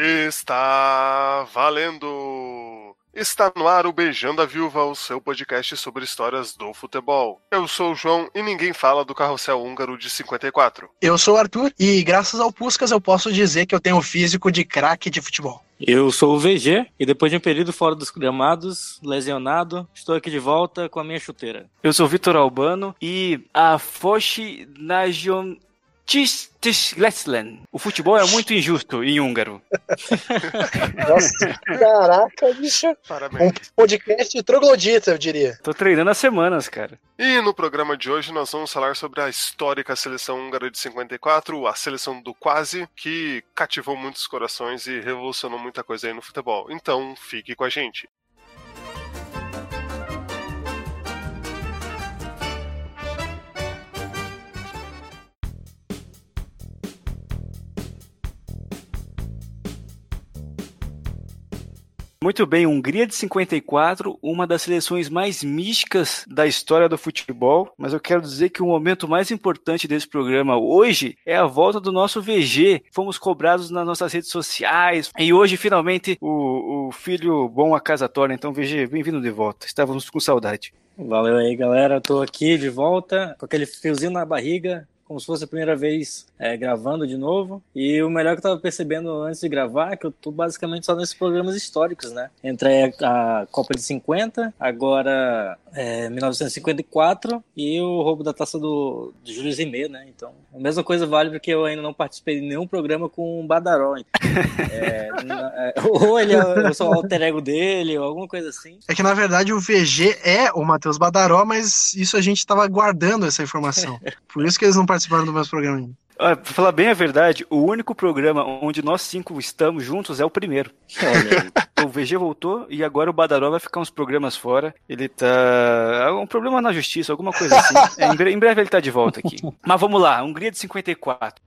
Está valendo! Está no ar o Beijando a Viúva, o seu podcast sobre histórias do futebol. Eu sou o João e ninguém fala do carrossel húngaro de 54. Eu sou o Arthur e graças ao Puscas eu posso dizer que eu tenho o físico de craque de futebol. Eu sou o VG e depois de um período fora dos gramados, lesionado, estou aqui de volta com a minha chuteira. Eu sou o Vitor Albano e a Foshi Nagion Tisleslen. O futebol é muito injusto em húngaro. Nossa, caraca, bicho. Parabéns. Um podcast troglodita, eu diria. Tô treinando há semanas, cara. E no programa de hoje nós vamos falar sobre a histórica seleção húngara de 54, a seleção do quase, que cativou muitos corações e revolucionou muita coisa aí no futebol. Então, fique com a gente. Muito bem, Hungria de 54, uma das seleções mais místicas da história do futebol, mas eu quero dizer que o momento mais importante desse programa hoje é a volta do nosso VG. Fomos cobrados nas nossas redes sociais e hoje finalmente o, o filho bom a casa torna. Então, VG, bem-vindo de volta. Estávamos com saudade. Valeu aí, galera. Tô aqui de volta com aquele friozinho na barriga, como se fosse a primeira vez é, gravando de novo. E o melhor que eu tava percebendo antes de gravar é que eu tô basicamente só nesses programas históricos, né? Entre a, a Copa de 50, agora é, 1954 e o roubo da taça do, do Júlio Zimê, né? Então, a mesma coisa vale porque eu ainda não participei de nenhum programa com o Badaró. é, é, ou ele é, o alter ego dele, ou alguma coisa assim. É que na verdade o VG é o Matheus Badaró, mas isso a gente tava guardando essa informação. Por isso que eles não participaram do meu programa ainda. Ah, pra falar bem a verdade, o único programa onde nós cinco estamos juntos é o primeiro. o VG voltou e agora o Badaró vai ficar uns programas fora. Ele tá. Um problema na justiça, alguma coisa assim. É, em breve ele tá de volta aqui. Mas vamos lá, Hungria de 54.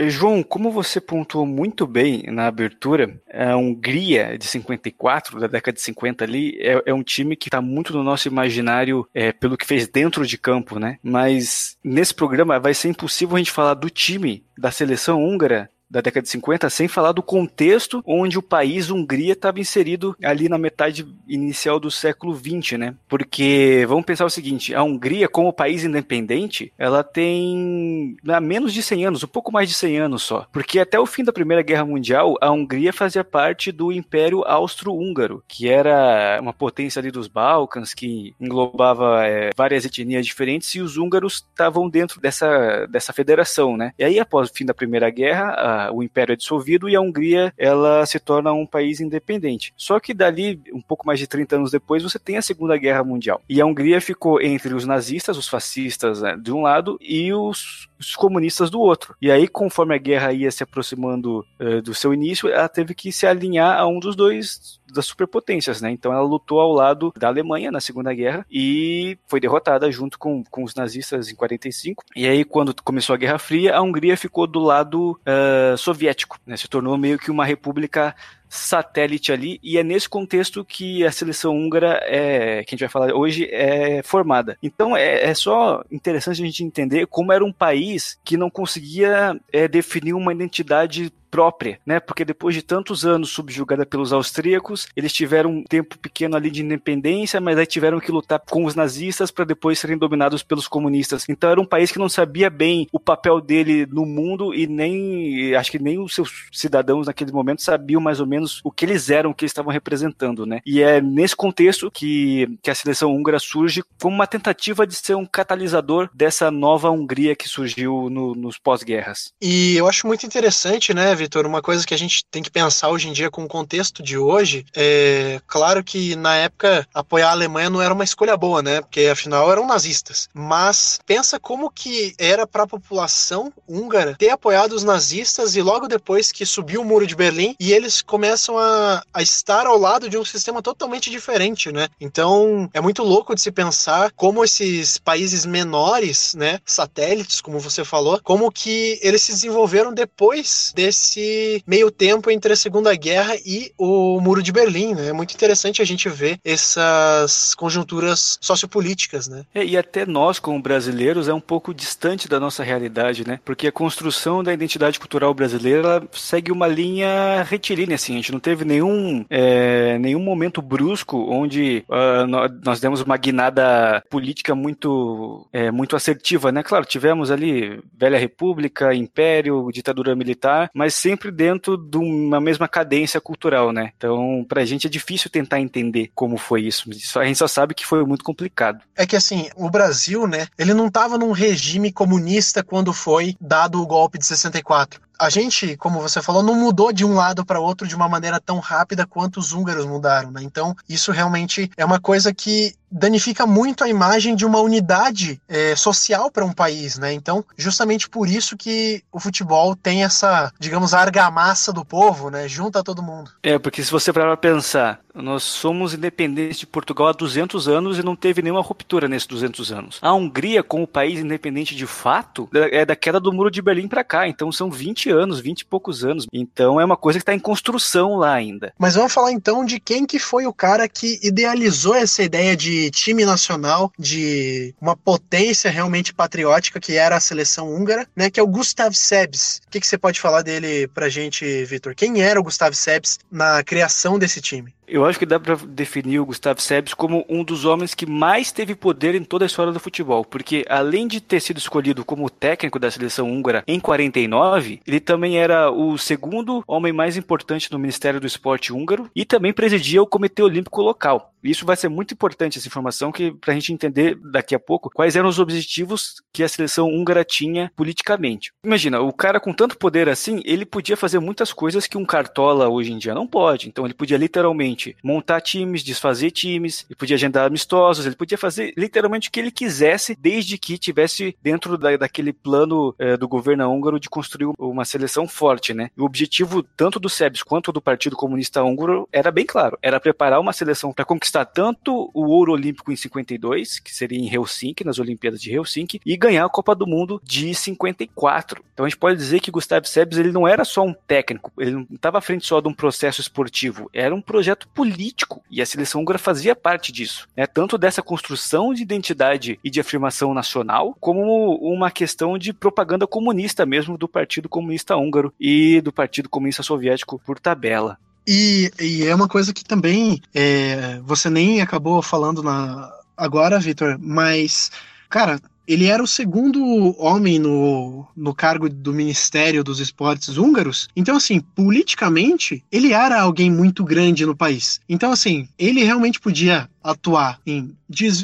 João, como você pontuou muito bem na abertura, a Hungria de 54, da década de 50 ali, é, é um time que está muito no nosso imaginário é, pelo que fez dentro de campo, né? Mas nesse programa vai ser impossível a gente falar do time da seleção húngara da década de 50, sem falar do contexto onde o país Hungria estava inserido ali na metade inicial do século 20, né? Porque vamos pensar o seguinte, a Hungria como país independente, ela tem há menos de 100 anos, um pouco mais de 100 anos só. Porque até o fim da Primeira Guerra Mundial, a Hungria fazia parte do Império Austro-Húngaro, que era uma potência ali dos Balcãs, que englobava é, várias etnias diferentes, e os húngaros estavam dentro dessa, dessa federação, né? E aí, após o fim da Primeira Guerra, a o império é dissolvido e a Hungria ela se torna um país independente. Só que dali, um pouco mais de 30 anos depois, você tem a Segunda Guerra Mundial. E a Hungria ficou entre os nazistas, os fascistas né, de um lado e os, os, comunistas do outro. E aí, conforme a guerra ia se aproximando uh, do seu início, ela teve que se alinhar a um dos dois das superpotências, né? Então ela lutou ao lado da Alemanha na Segunda Guerra e foi derrotada junto com, com os nazistas em 45. E aí, quando começou a Guerra Fria, a Hungria ficou do lado uh, soviético, né? Se tornou meio que uma república satélite ali, e é nesse contexto que a seleção húngara, é, que a gente vai falar hoje, é formada. Então é, é só interessante a gente entender como era um país que não conseguia é, definir uma identidade própria, né? Porque depois de tantos anos subjugada pelos austríacos, eles tiveram um tempo pequeno ali de independência, mas aí tiveram que lutar com os nazistas para depois serem dominados pelos comunistas. Então era um país que não sabia bem o papel dele no mundo e nem acho que nem os seus cidadãos naquele momento sabiam mais ou menos o que eles eram, o que eles estavam representando, né? E é nesse contexto que, que a seleção húngara surge como uma tentativa de ser um catalisador dessa nova Hungria que surgiu no, nos pós-guerras. E eu acho muito interessante, né, Vitor, uma coisa que a gente tem que pensar hoje em dia com o contexto de hoje, é claro que na época apoiar a Alemanha não era uma escolha boa, né? Porque afinal eram nazistas. Mas pensa como que era para a população húngara ter apoiado os nazistas e logo depois que subiu o muro de Berlim e eles começam a, a estar ao lado de um sistema totalmente diferente, né? Então é muito louco de se pensar como esses países menores, né, satélites, como você falou, como que eles se desenvolveram depois desse nesse meio tempo entre a Segunda Guerra e o Muro de Berlim, né? É muito interessante a gente ver essas conjunturas sociopolíticas, né? É, e até nós, como brasileiros, é um pouco distante da nossa realidade, né? Porque a construção da identidade cultural brasileira segue uma linha retilínea, assim. A gente não teve nenhum, é, nenhum momento brusco onde uh, nós demos uma guinada política muito, é, muito assertiva, né? Claro, tivemos ali Velha República, Império, ditadura militar, mas sempre dentro de uma mesma cadência cultural, né? Então, pra gente é difícil tentar entender como foi isso. A gente só sabe que foi muito complicado. É que assim, o Brasil, né, ele não estava num regime comunista quando foi dado o golpe de 64 a gente, como você falou, não mudou de um lado para outro de uma maneira tão rápida quanto os húngaros mudaram, né? Então, isso realmente é uma coisa que danifica muito a imagem de uma unidade é, social para um país, né? Então, justamente por isso que o futebol tem essa, digamos, argamassa do povo, né? Junta todo mundo. É, porque se você parar para pensar, nós somos independentes de Portugal há 200 anos e não teve nenhuma ruptura nesses 200 anos. A Hungria, como país independente de fato, é da queda do Muro de Berlim para cá, então são 20 anos, 20 e poucos anos. Então é uma coisa que está em construção lá ainda. Mas vamos falar então de quem que foi o cara que idealizou essa ideia de time nacional, de uma potência realmente patriótica que era a seleção húngara, né, que é o Gustav Sebes. O que, que você pode falar dele pra gente, Vitor? Quem era o Gustav Sebes na criação desse time? Eu acho que dá para definir o Gustavo Sebes como um dos homens que mais teve poder em toda a história do futebol, porque além de ter sido escolhido como técnico da seleção húngara em 49, ele também era o segundo homem mais importante no Ministério do Esporte húngaro e também presidia o Comitê Olímpico local. Isso vai ser muito importante essa informação que para a gente entender daqui a pouco quais eram os objetivos que a seleção húngara tinha politicamente. Imagina, o cara com tanto poder assim, ele podia fazer muitas coisas que um cartola hoje em dia não pode. Então ele podia literalmente montar times, desfazer times, ele podia agendar amistosos, ele podia fazer literalmente o que ele quisesse, desde que tivesse dentro da, daquele plano é, do governo húngaro de construir uma seleção forte, né? O objetivo tanto do SEBS quanto do Partido Comunista Húngaro era bem claro, era preparar uma seleção para conquistar tanto o ouro olímpico em 52, que seria em Helsinki, nas Olimpíadas de Helsinki, e ganhar a Copa do Mundo de 54. Então a gente pode dizer que Gustavo Sebes ele não era só um técnico, ele não estava à frente só de um processo esportivo, era um projeto político e a seleção húngara fazia parte disso, né? Tanto dessa construção de identidade e de afirmação nacional, como uma questão de propaganda comunista mesmo do Partido Comunista Húngaro e do Partido Comunista Soviético por tabela. E, e é uma coisa que também é, você nem acabou falando na, agora, Vitor, mas, cara, ele era o segundo homem no, no cargo do Ministério dos Esportes húngaros. Então, assim, politicamente, ele era alguém muito grande no país. Então, assim, ele realmente podia atuar em,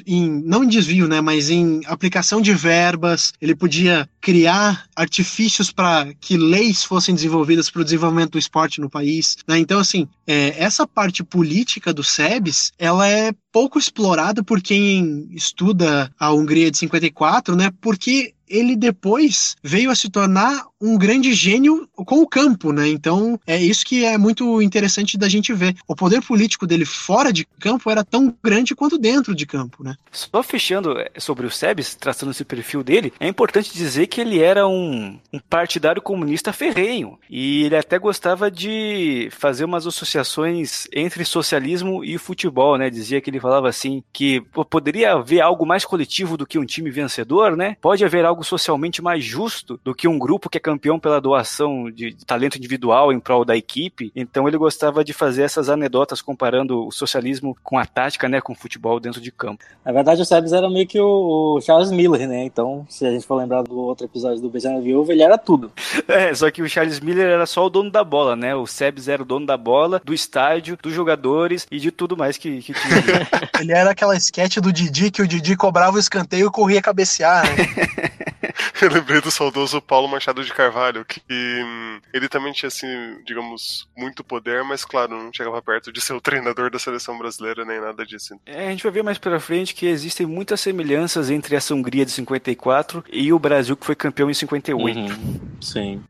em, não em desvio, né, mas em aplicação de verbas, ele podia criar artifícios para que leis fossem desenvolvidas para o desenvolvimento do esporte no país. Né? Então, assim, é, essa parte política do SEBS, ela é pouco explorada por quem estuda a Hungria de 54, né, porque ele depois veio a se tornar um grande gênio com o campo, né? Então é isso que é muito interessante da gente ver. O poder político dele fora de campo era tão grande quanto dentro de campo, né? Só fechando é, sobre o Sebes, traçando esse perfil dele, é importante dizer que ele era um, um partidário comunista ferrenho e ele até gostava de fazer umas associações entre socialismo e futebol, né? Dizia que ele falava assim que poderia haver algo mais coletivo do que um time vencedor, né? Pode haver algo socialmente mais justo do que um grupo que é campeão pela doação de talento individual em prol da equipe. Então ele gostava de fazer essas anedotas comparando o socialismo com a tática, né, com o futebol dentro de campo. Na verdade, o Sebes era meio que o, Charles Miller, né? Então, se a gente for lembrar do outro episódio do Beijando Viúva, ele era tudo. É, só que o Charles Miller era só o dono da bola, né? O Sebes era o dono da bola, do estádio, dos jogadores e de tudo mais que, que tinha. ele era aquela sketch do Didi que o Didi cobrava o escanteio e corria cabecear, né? Eu lembrei do saudoso Paulo Machado de Carvalho, que hum, ele também tinha, assim, digamos, muito poder, mas claro, não chegava perto de ser o treinador da seleção brasileira nem nada disso. É, a gente vai ver mais pra frente que existem muitas semelhanças entre essa Hungria de 54 e o Brasil que foi campeão em 58. Uhum. Sim.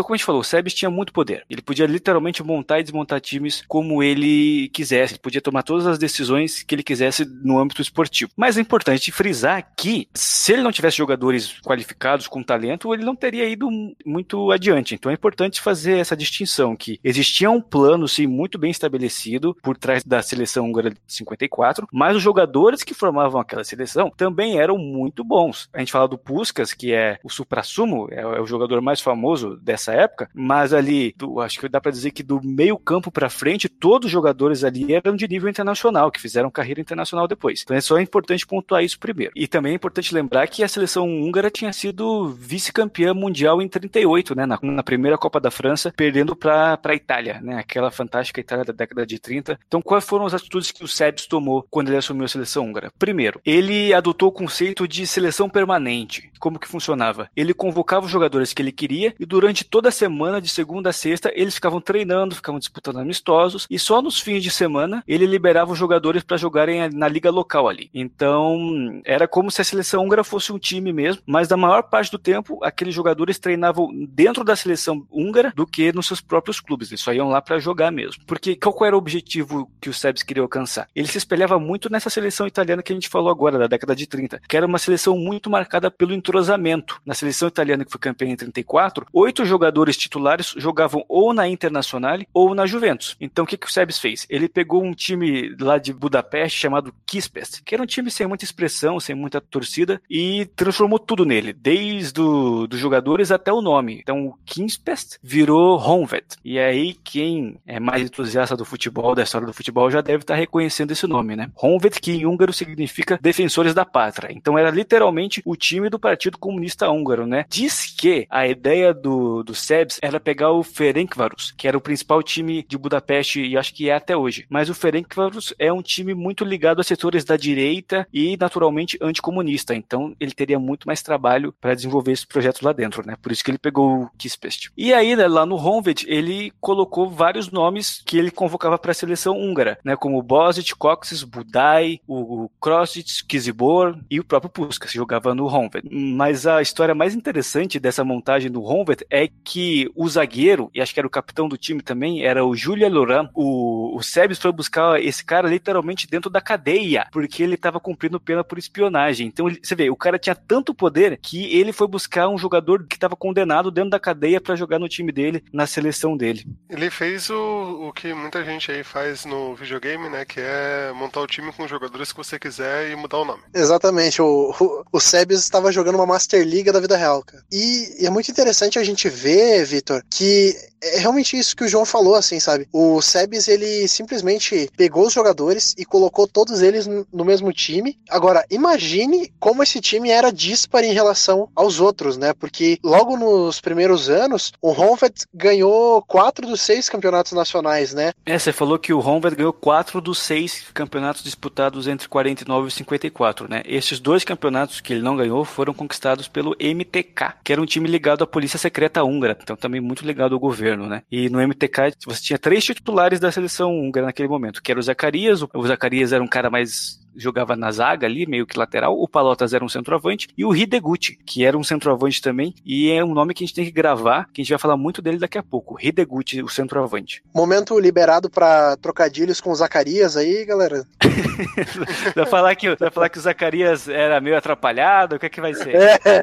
Então, como a gente falou, o Sebes tinha muito poder. Ele podia literalmente montar e desmontar times como ele quisesse. Ele podia tomar todas as decisões que ele quisesse no âmbito esportivo. Mas é importante frisar que, se ele não tivesse jogadores qualificados com talento, ele não teria ido muito adiante. Então é importante fazer essa distinção que existia um plano sim muito bem estabelecido por trás da seleção húngara de 54, mas os jogadores que formavam aquela seleção também eram muito bons. A gente fala do Puskas, que é o supra-sumo, é, o jogador mais famoso dessa época, mas ali, do, acho que dá para dizer que do meio campo para frente, todos os jogadores ali eram de nível internacional, que fizeram carreira internacional depois. Então é só importante pontuar isso primeiro. E também é importante lembrar que a seleção húngara tinha sido vice-campeã mundial em 38, né, na, na primeira Copa da França, perdendo para a Itália, né, aquela fantástica Itália da década de 30. Então quais foram as atitudes que o Sebes tomou quando ele assumiu a seleção húngara? Primeiro, ele adotou o conceito de seleção permanente. Como que funcionava? Ele convocava os jogadores que ele queria e durante toda semana, de segunda a sexta, eles ficavam treinando, ficavam disputando amistosos e só nos fins de semana ele liberava os jogadores para jogarem na liga local ali. Então, era como se a seleção húngara fosse um time mesmo, mas da maior parte do tempo aqueles jogadores treinavam dentro da seleção húngara do que nos seus próprios clubes. Eles só iam lá para jogar mesmo. Porque qual era o objetivo que o Sebs queria alcançar? Ele se espelhava muito nessa seleção italiana que a gente falou agora, da década de 30, que era uma seleção muito marcada pelo entrosamento. Na seleção italiana que foi campeã em 34, oito jogadores titulares jogavam ou na Internacional ou na Juventus. Então o que, que o Sebes fez? Ele pegou um time lá de Budapeste chamado Kispest, que era um time sem muita expressão, sem muita torcida, e transformou tudo nele, desde os do jogadores até o nome. Então o Kispest virou Honved. E aí quem é mais entusiasta do futebol, da história do futebol, já deve estar reconhecendo esse nome, né? Honved, que em húngaro significa defensores da pátria. Então era literalmente o time do Partido Comunista Húngaro, né? Diz que a ideia do, do Sebs era pegar o Ferencváros, que era o principal time de Budapeste e acho que é até hoje. Mas o Ferencváros é um time muito ligado a setores da direita e naturalmente anticomunista. Então ele teria muito mais trabalho para desenvolver esse projeto lá dentro, né? Por isso que ele pegou o Kispest. E aí, né, lá no Honved, ele colocou vários nomes que ele convocava para a seleção húngara, né? Como Bosic, Coxes, Budai, o Krosic, Kizibor e o próprio Puskas, jogava no Honved. Mas a história mais interessante dessa montagem do Honved é que o zagueiro, e acho que era o capitão do time também, era o Julia Loran. O, o Sebes foi buscar esse cara literalmente dentro da cadeia, porque ele estava cumprindo pena por espionagem. Então, ele, você vê, o cara tinha tanto poder que ele foi buscar um jogador que estava condenado dentro da cadeia para jogar no time dele, na seleção dele. Ele fez o, o que muita gente aí faz no videogame, né? Que é montar o time com os jogadores que você quiser e mudar o nome. Exatamente. O, o, o Sebes estava jogando uma Master League da vida real, cara. E, e é muito interessante a gente ver, Vitor, que é realmente isso que o João falou, assim, sabe? O Sebes, ele simplesmente pegou os jogadores e colocou todos eles no mesmo time. Agora, imagine como esse time era dispar em relação aos outros, né? Porque logo nos primeiros anos, o Honved ganhou quatro dos seis campeonatos nacionais, né? É, você falou que o Honved ganhou quatro dos seis campeonatos disputados entre 49 e 54, né? Esses dois campeonatos que ele não ganhou foram conquistados pelo MTK, que era um time ligado à polícia secreta húngara, então também muito ligado ao governo governo, né? E no MTK você tinha três titulares da seleção húngara naquele momento, que era o Zacarias, o Zacarias era um cara mais jogava na zaga ali, meio que lateral, o Palotas era um centroavante, e o Hideguchi, que era um centroavante também, e é um nome que a gente tem que gravar, que a gente vai falar muito dele daqui a pouco, Hideguchi, o centroavante. Momento liberado para trocadilhos com o Zacarias aí, galera. vai, falar que, vai falar que o Zacarias era meio atrapalhado, o que é que vai ser? É.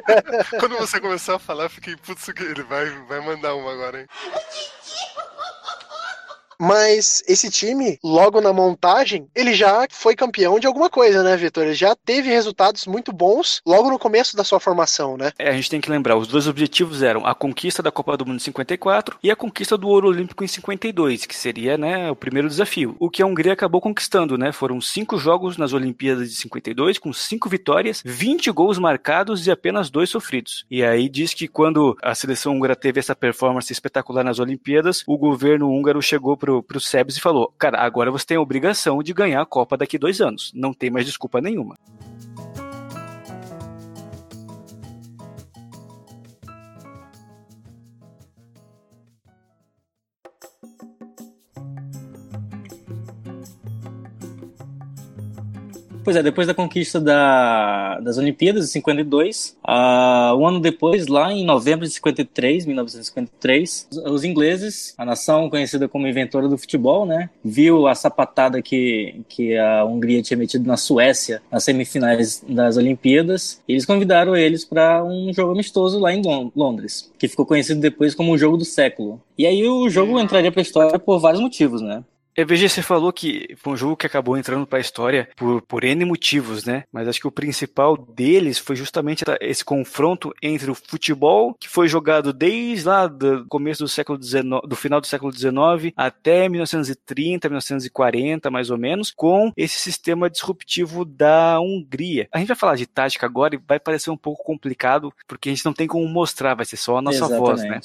Quando você começou a falar, eu fiquei, putz, ele vai, vai mandar uma agora, hein? Mas esse time, logo na montagem, ele já foi campeão de alguma coisa, né, Vitor? Ele já teve resultados muito bons logo no começo da sua formação, né? É, a gente tem que lembrar, os dois objetivos eram a conquista da Copa do Mundo em 54 e a conquista do ouro olímpico em 52, que seria, né, o primeiro desafio. O que a Hungria acabou conquistando, né? Foram cinco jogos nas Olimpíadas de 52, com cinco vitórias, 20 gols marcados e apenas dois sofridos. E aí diz que quando a seleção húngara teve essa performance espetacular nas Olimpíadas, o governo húngaro chegou pro, pro Sebes e falou: Cara, agora você tem a obrigação de ganhar a Copa daqui dois anos. Não tem mais desculpa nenhuma. Pois é, depois da conquista da, das Olimpíadas de 52, uh, um ano depois, lá em novembro de 53, 1953, os ingleses, a nação conhecida como inventora do futebol, né, viu a sapatada que, que a Hungria tinha metido na Suécia nas semifinais das Olimpíadas, eles convidaram eles para um jogo amistoso lá em Londres, que ficou conhecido depois como o jogo do século. E aí o jogo entraria para a história por vários motivos, né? É, VG, você falou que foi um jogo que acabou entrando para a história por, por N motivos, né? Mas acho que o principal deles foi justamente esse confronto entre o futebol, que foi jogado desde lá do começo do século XIX, do final do século XIX até 1930, 1940, mais ou menos, com esse sistema disruptivo da Hungria. A gente vai falar de tática agora e vai parecer um pouco complicado, porque a gente não tem como mostrar, vai ser só a nossa Exatamente, voz, né?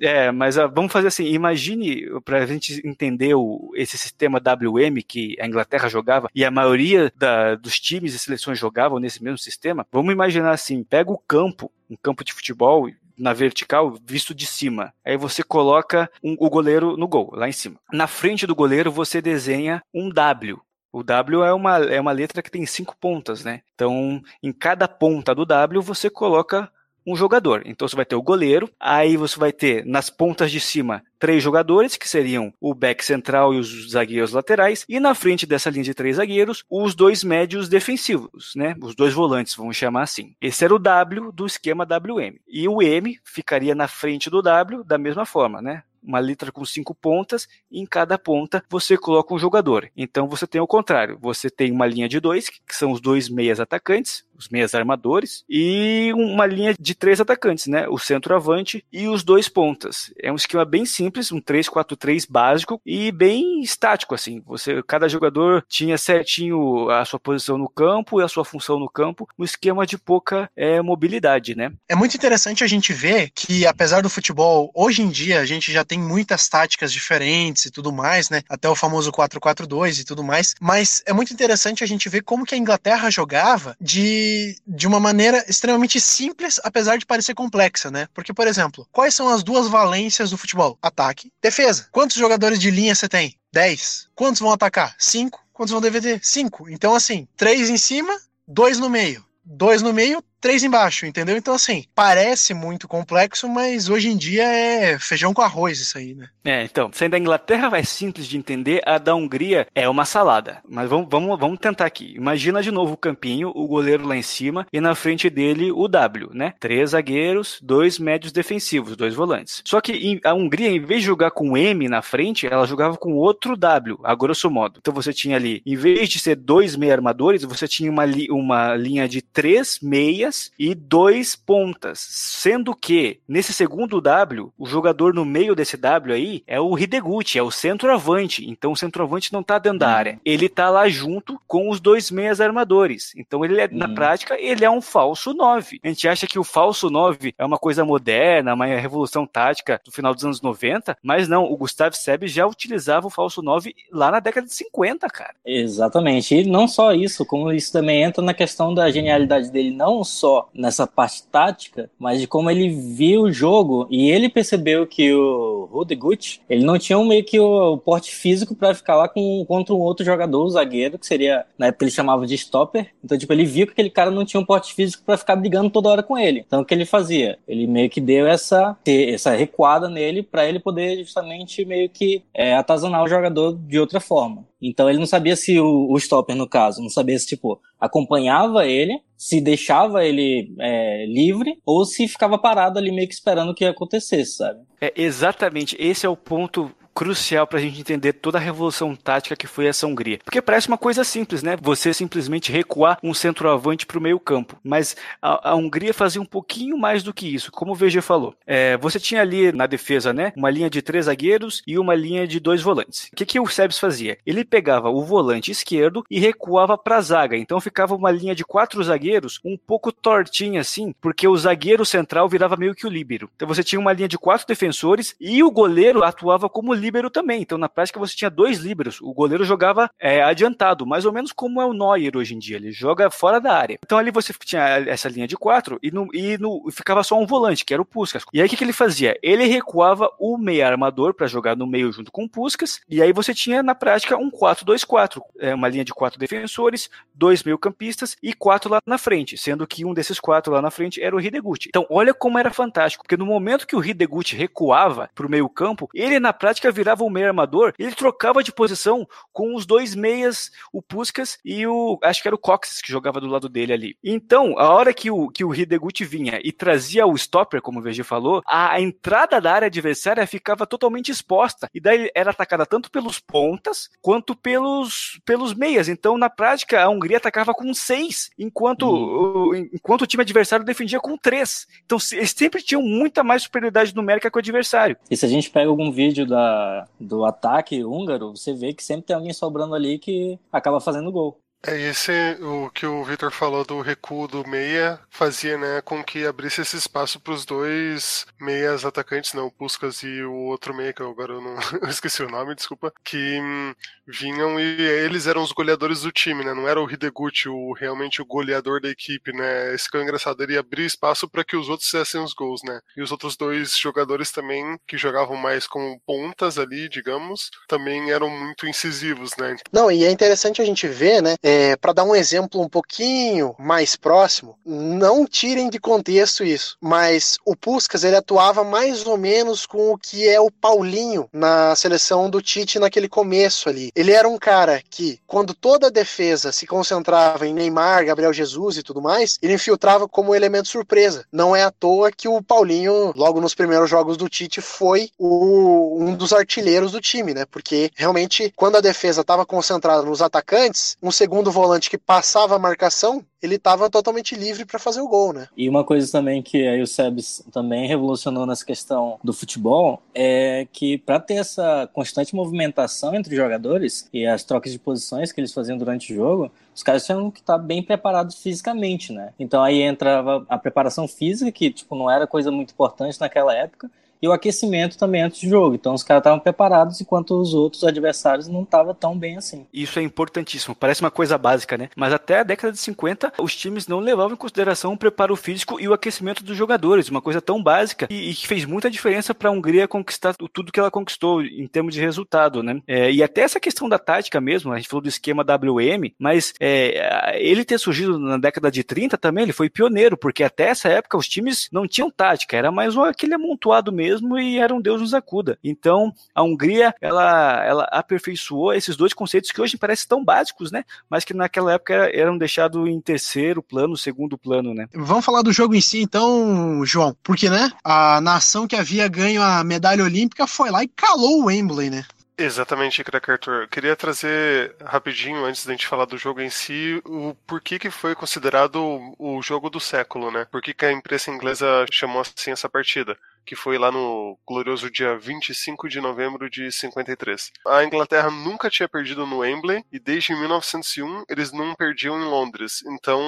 É, é mas uh, vamos fazer assim, imagine, para a gente entender o, esse esse sistema WM que a Inglaterra jogava e a maioria da, dos times e seleções jogavam nesse mesmo sistema, vamos imaginar assim: pega o campo, um campo de futebol, na vertical, visto de cima. Aí você coloca um, o goleiro no gol, lá em cima. Na frente do goleiro, você desenha um W. O W é uma, é uma letra que tem cinco pontas, né? Então, em cada ponta do W, você coloca um jogador. Então você vai ter o goleiro, aí você vai ter nas pontas de cima três jogadores, que seriam o back central e os zagueiros laterais, e na frente dessa linha de três zagueiros, os dois médios defensivos, né? Os dois volantes, vamos chamar assim. Esse era o W do esquema WM. E o M ficaria na frente do W da mesma forma, né? uma letra com cinco pontas, e em cada ponta você coloca um jogador. Então você tem o contrário, você tem uma linha de dois, que são os dois meias atacantes, os meias armadores, e uma linha de três atacantes, né? O centroavante e os dois pontas. É um esquema bem simples, um 3-4-3 básico e bem estático, assim. Você, cada jogador tinha certinho a sua posição no campo e a sua função no campo, um esquema de pouca é, mobilidade, né? É muito interessante a gente ver que, apesar do futebol, hoje em dia a gente já tem muitas táticas diferentes e tudo mais, né? Até o famoso 4-4-2 e tudo mais. Mas é muito interessante a gente ver como que a Inglaterra jogava de de, uma maneira extremamente simples, apesar de parecer complexa, né? Porque, por exemplo, quais são as duas valências do futebol? Ataque, defesa. Quantos jogadores de linha você tem? 10. Quantos vão atacar? 5. Quantos vão DVD? 5. Então, assim, três em cima, dois no meio. Dois no meio, três embaixo, entendeu? Então, assim, parece muito complexo, mas hoje em dia é feijão com arroz isso aí, né? É, então, sendo da Inglaterra mais simples de entender, a da Hungria é uma salada. Mas vamos, vamos, vamos tentar aqui. Imagina de novo o campinho, o goleiro lá em cima e na frente dele o W, né? Três zagueiros, dois médios defensivos, dois volantes. Só que a Hungria, em vez de jogar com M na frente, ela jogava com outro W, a grosso modo. Então você tinha ali, em vez de ser dois meia armadores, você tinha uma, li, uma linha de três meias e dois pontas. Sendo que, nesse segundo W, o jogador no meio desse W aí é o Hideguchi, é o centroavante. Então o centroavante não tá dentro da área. Uhum. Ele tá lá junto com os dois meias armadores. Então ele é, na uhum. prática, ele é um falso 9. A gente acha que o falso 9 é uma coisa moderna, uma revolução tática do final dos anos 90, mas não, o Gustavo Seb já utilizava o falso 9 lá na década de 50, cara. Exatamente. E não só isso, como isso também entra na questão da genialidade dele, não só nessa parte tática, mas de como ele viu o jogo e ele percebeu que o Rudegut, ele não tinha um meio que o, o porte físico para ficar lá com, contra um outro jogador, o zagueiro, que seria, na época ele chamava de stopper. Então, tipo, ele viu que aquele cara não tinha um porte físico para ficar brigando toda hora com ele. Então, o que ele fazia? Ele meio que deu essa, essa recuada nele para ele poder justamente meio que é, atazanar o jogador de outra forma. Então ele não sabia se o, o stopper, no caso, não sabia se, tipo, acompanhava ele, se deixava ele é, livre, ou se ficava parado ali meio que esperando o que acontecesse, sabe? É, exatamente. Esse é o ponto crucial para a gente entender toda a revolução tática que foi essa Hungria. Porque parece uma coisa simples, né? Você simplesmente recuar um centroavante para o meio campo. Mas a, a, Hungria fazia um pouquinho mais do que isso, como o VG falou. É, você tinha ali na defesa, né? Uma linha de três zagueiros e uma linha de dois volantes. O que, que o Sebes fazia? Ele pegava o volante esquerdo e recuava para a zaga. Então ficava uma linha de quatro zagueiros um pouco tortinha assim, porque o zagueiro central virava meio que o líbero. Então você tinha uma linha de quatro defensores e o goleiro atuava como líbero líbero também. Então, na prática, você tinha dois líberos. O goleiro jogava é, adiantado, mais ou menos como é o Neuer hoje em dia. Ele joga fora da área. Então, ali você tinha essa linha de quatro e, no, e no, ficava só um volante, que era o Puskas. E aí, o que, que ele fazia? Ele recuava o meia armador para jogar no meio junto com o Puskas. E aí, você tinha, na prática, um 4-2-4. É, uma linha de quatro defensores, dois meio-campistas e quatro lá na frente, sendo que um desses quatro lá na frente era o Hideguchi. Então, olha como era fantástico, porque no momento que o Hideguchi recuava para o meio-campo, ele na prática virava um meio armador, ele trocava de posição com os dois meias, o Puskas e o. Acho que era o Cox que jogava do lado dele ali. Então, a hora que o, que o Hideguchi vinha e trazia o stopper, como o VG falou, a entrada da área adversária ficava totalmente exposta. E daí era atacada tanto pelos pontas quanto pelos, pelos meias. Então, na prática, a Hungria atacava com seis, enquanto, uhum. o, enquanto o time adversário defendia com três. Então, eles sempre tinham muita mais superioridade numérica que o adversário. E se a gente pega algum vídeo da, do ataque húngaro, você vê que sempre tem alguém sobrando ali que acaba fazendo gol. É esse o que o Victor falou do recuo do meia fazia, né, com que abrisse esse espaço para os dois meias atacantes, né, o Puskas e o outro meia que agora eu não eu esqueci o nome, desculpa, que hum, vinham e eles eram os goleadores do time, né? Não era o Hideguchi o realmente o goleador da equipe, né? Esse que é engraçado, ele abria espaço para que os outros fizessem os gols, né? E os outros dois jogadores também que jogavam mais como pontas ali, digamos, também eram muito incisivos, né? Não, e é interessante a gente ver, né? É é, para dar um exemplo um pouquinho mais próximo, não tirem de contexto isso, mas o Puskas ele atuava mais ou menos com o que é o Paulinho na seleção do Tite naquele começo ali. Ele era um cara que, quando toda a defesa se concentrava em Neymar, Gabriel Jesus e tudo mais, ele infiltrava como elemento surpresa. Não é à toa que o Paulinho, logo nos primeiros jogos do Tite, foi o, um dos artilheiros do time, né? Porque realmente, quando a defesa estava concentrada nos atacantes, um segundo segundo volante que passava a marcação, ele estava totalmente livre para fazer o gol, né? E uma coisa também que aí o Sebs também revolucionou nessa questão do futebol é que para ter essa constante movimentação entre os jogadores e as trocas de posições que eles faziam durante o jogo, os caras tinham que estar bem preparados fisicamente, né? Então aí entrava a preparação física, que tipo não era coisa muito importante naquela época, e o aquecimento também antes do jogo. Então os caras estavam preparados enquanto os outros adversários não estavam tão bem assim. Isso é importantíssimo. Parece uma coisa básica, né? Mas até a década de 50, os times não levavam em consideração o preparo físico e o aquecimento dos jogadores. Uma coisa tão básica e, e que fez muita diferença para a Hungria conquistar tudo que ela conquistou em termos de resultado, né? É, e até essa questão da tática mesmo, a gente falou do esquema WM, mas é, ele ter surgido na década de 30 também, ele foi pioneiro, porque até essa época os times não tinham tática, era mais aquele amontoado mesmo mesmo e era um Deus nos acuda. Então, a Hungria, ela, ela aperfeiçoou esses dois conceitos que hoje parecem tão básicos, né? Mas que naquela época eram deixados em terceiro plano, segundo plano, né? Vamos falar do jogo em si, então, João. Porque, né? A nação que havia ganho a medalha olímpica foi lá e calou o Wembley, né? Exatamente, crack Arthur. Queria trazer rapidinho, antes da gente falar do jogo em si, o porquê que foi considerado o jogo do século, né? Por que, que a imprensa inglesa chamou assim essa partida? Que foi lá no glorioso dia 25 de novembro de 53. A Inglaterra nunca tinha perdido no Wembley e desde 1901 eles não perdiam em Londres. Então,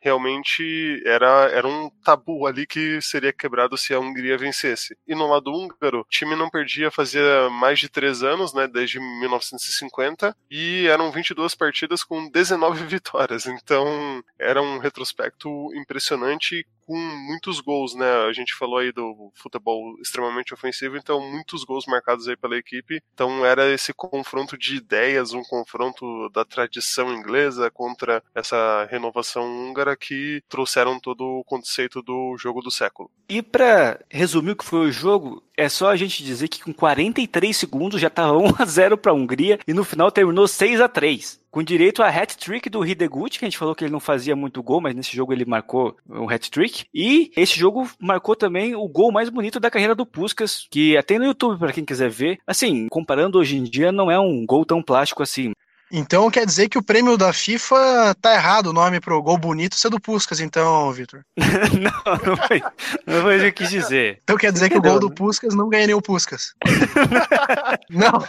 realmente era, era um tabu ali que seria quebrado se a Hungria vencesse. E no lado húngaro, o time não perdia fazia mais de três anos, né, desde 1950, e eram 22 partidas com 19 vitórias. Então, era um retrospecto impressionante com muitos gols, né? A gente falou aí do futebol extremamente ofensivo, então muitos gols marcados aí pela equipe. Então era esse confronto de ideias, um confronto da tradição inglesa contra essa renovação húngara que trouxeram todo o conceito do jogo do século. E para resumir o que foi o jogo, é só a gente dizer que com 43 segundos já estava 1 a 0 para a Hungria e no final terminou 6 a 3 com direito a hat-trick do Hideguchi, que a gente falou que ele não fazia muito gol, mas nesse jogo ele marcou um hat-trick. E esse jogo marcou também o gol mais bonito da carreira do Puskas, que até no YouTube, para quem quiser ver. Assim, comparando hoje em dia, não é um gol tão plástico assim. Então quer dizer que o prêmio da FIFA tá errado o nome pro gol bonito ser do Puskas, então, Vitor. não, não foi, não foi o que eu quis dizer. Então quer dizer que o gol do Puskas não ganha nem o Puskas. não.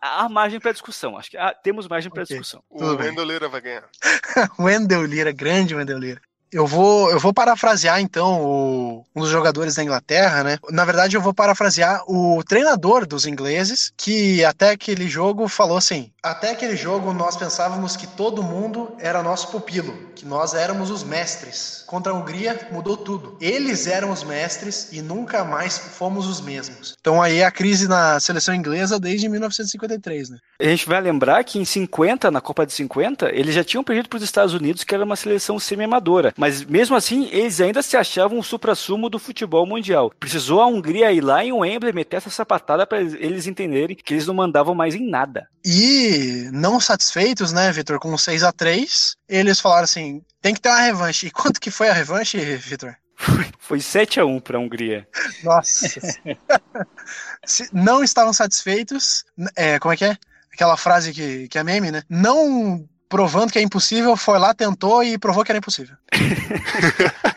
Há, margem para discussão, acho que há, temos margem para okay. discussão. O Wendel Lira vai ganhar. Wendel Lira, grande Wendel Lira. Eu vou, eu vou parafrasear então o, um dos jogadores da Inglaterra, né? Na verdade, eu vou parafrasear o treinador dos ingleses, que até aquele jogo falou assim: até aquele jogo nós pensávamos que todo mundo era nosso pupilo, que nós éramos os mestres. Contra a Hungria mudou tudo. Eles eram os mestres e nunca mais fomos os mesmos. Então aí a crise na seleção inglesa desde 1953, né? A gente vai lembrar que em 50, na Copa de 50, eles já tinham perdido para os Estados Unidos, que era uma seleção semi-amadora. Mas mesmo assim, eles ainda se achavam o supra-sumo do futebol mundial. Precisou a Hungria ir lá em Wembley meter essa sapatada para eles entenderem que eles não mandavam mais em nada. E não satisfeitos, né, Vitor, com 6 a 3 eles falaram assim: tem que ter uma revanche. E quanto que foi a revanche, Vitor? Foi 7 a 1 para a Hungria. Nossa. não estavam satisfeitos. É, como é que é? Aquela frase que, que é meme, né? Não provando que é impossível, foi lá, tentou e provou que era impossível.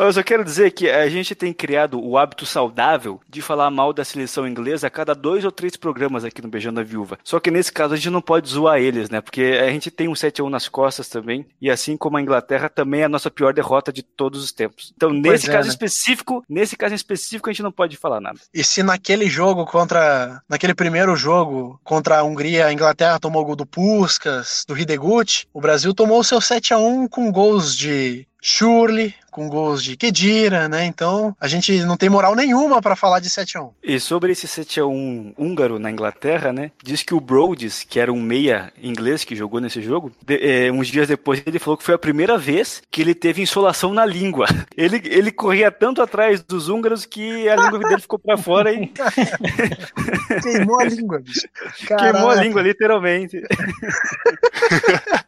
Eu só quero dizer que a gente tem criado o hábito saudável de falar mal da seleção inglesa a cada dois ou três programas aqui no Beijando a Viúva. Só que nesse caso a gente não pode zoar eles, né? Porque a gente tem um 7 a 1 nas costas também, e assim como a Inglaterra também é a nossa pior derrota de todos os tempos. Então, nesse é, caso né? específico, nesse caso específico a gente não pode falar nada. E se naquele jogo contra, naquele primeiro jogo contra a Hungria, a Inglaterra tomou o gol do Puskas, do Hideguchi, o Brasil tomou o seu 7 a 1 com gols de Shurley, com gols de Kedira, né? Então a gente não tem moral nenhuma para falar de 7 a 1 E sobre esse 7 a 1 húngaro na Inglaterra, né? Diz que o Brodes, que era um meia inglês que jogou nesse jogo, de, é, uns dias depois ele falou que foi a primeira vez que ele teve insolação na língua. Ele, ele corria tanto atrás dos húngaros que a língua dele ficou para fora e. Queimou a língua, bicho. Queimou a língua, literalmente.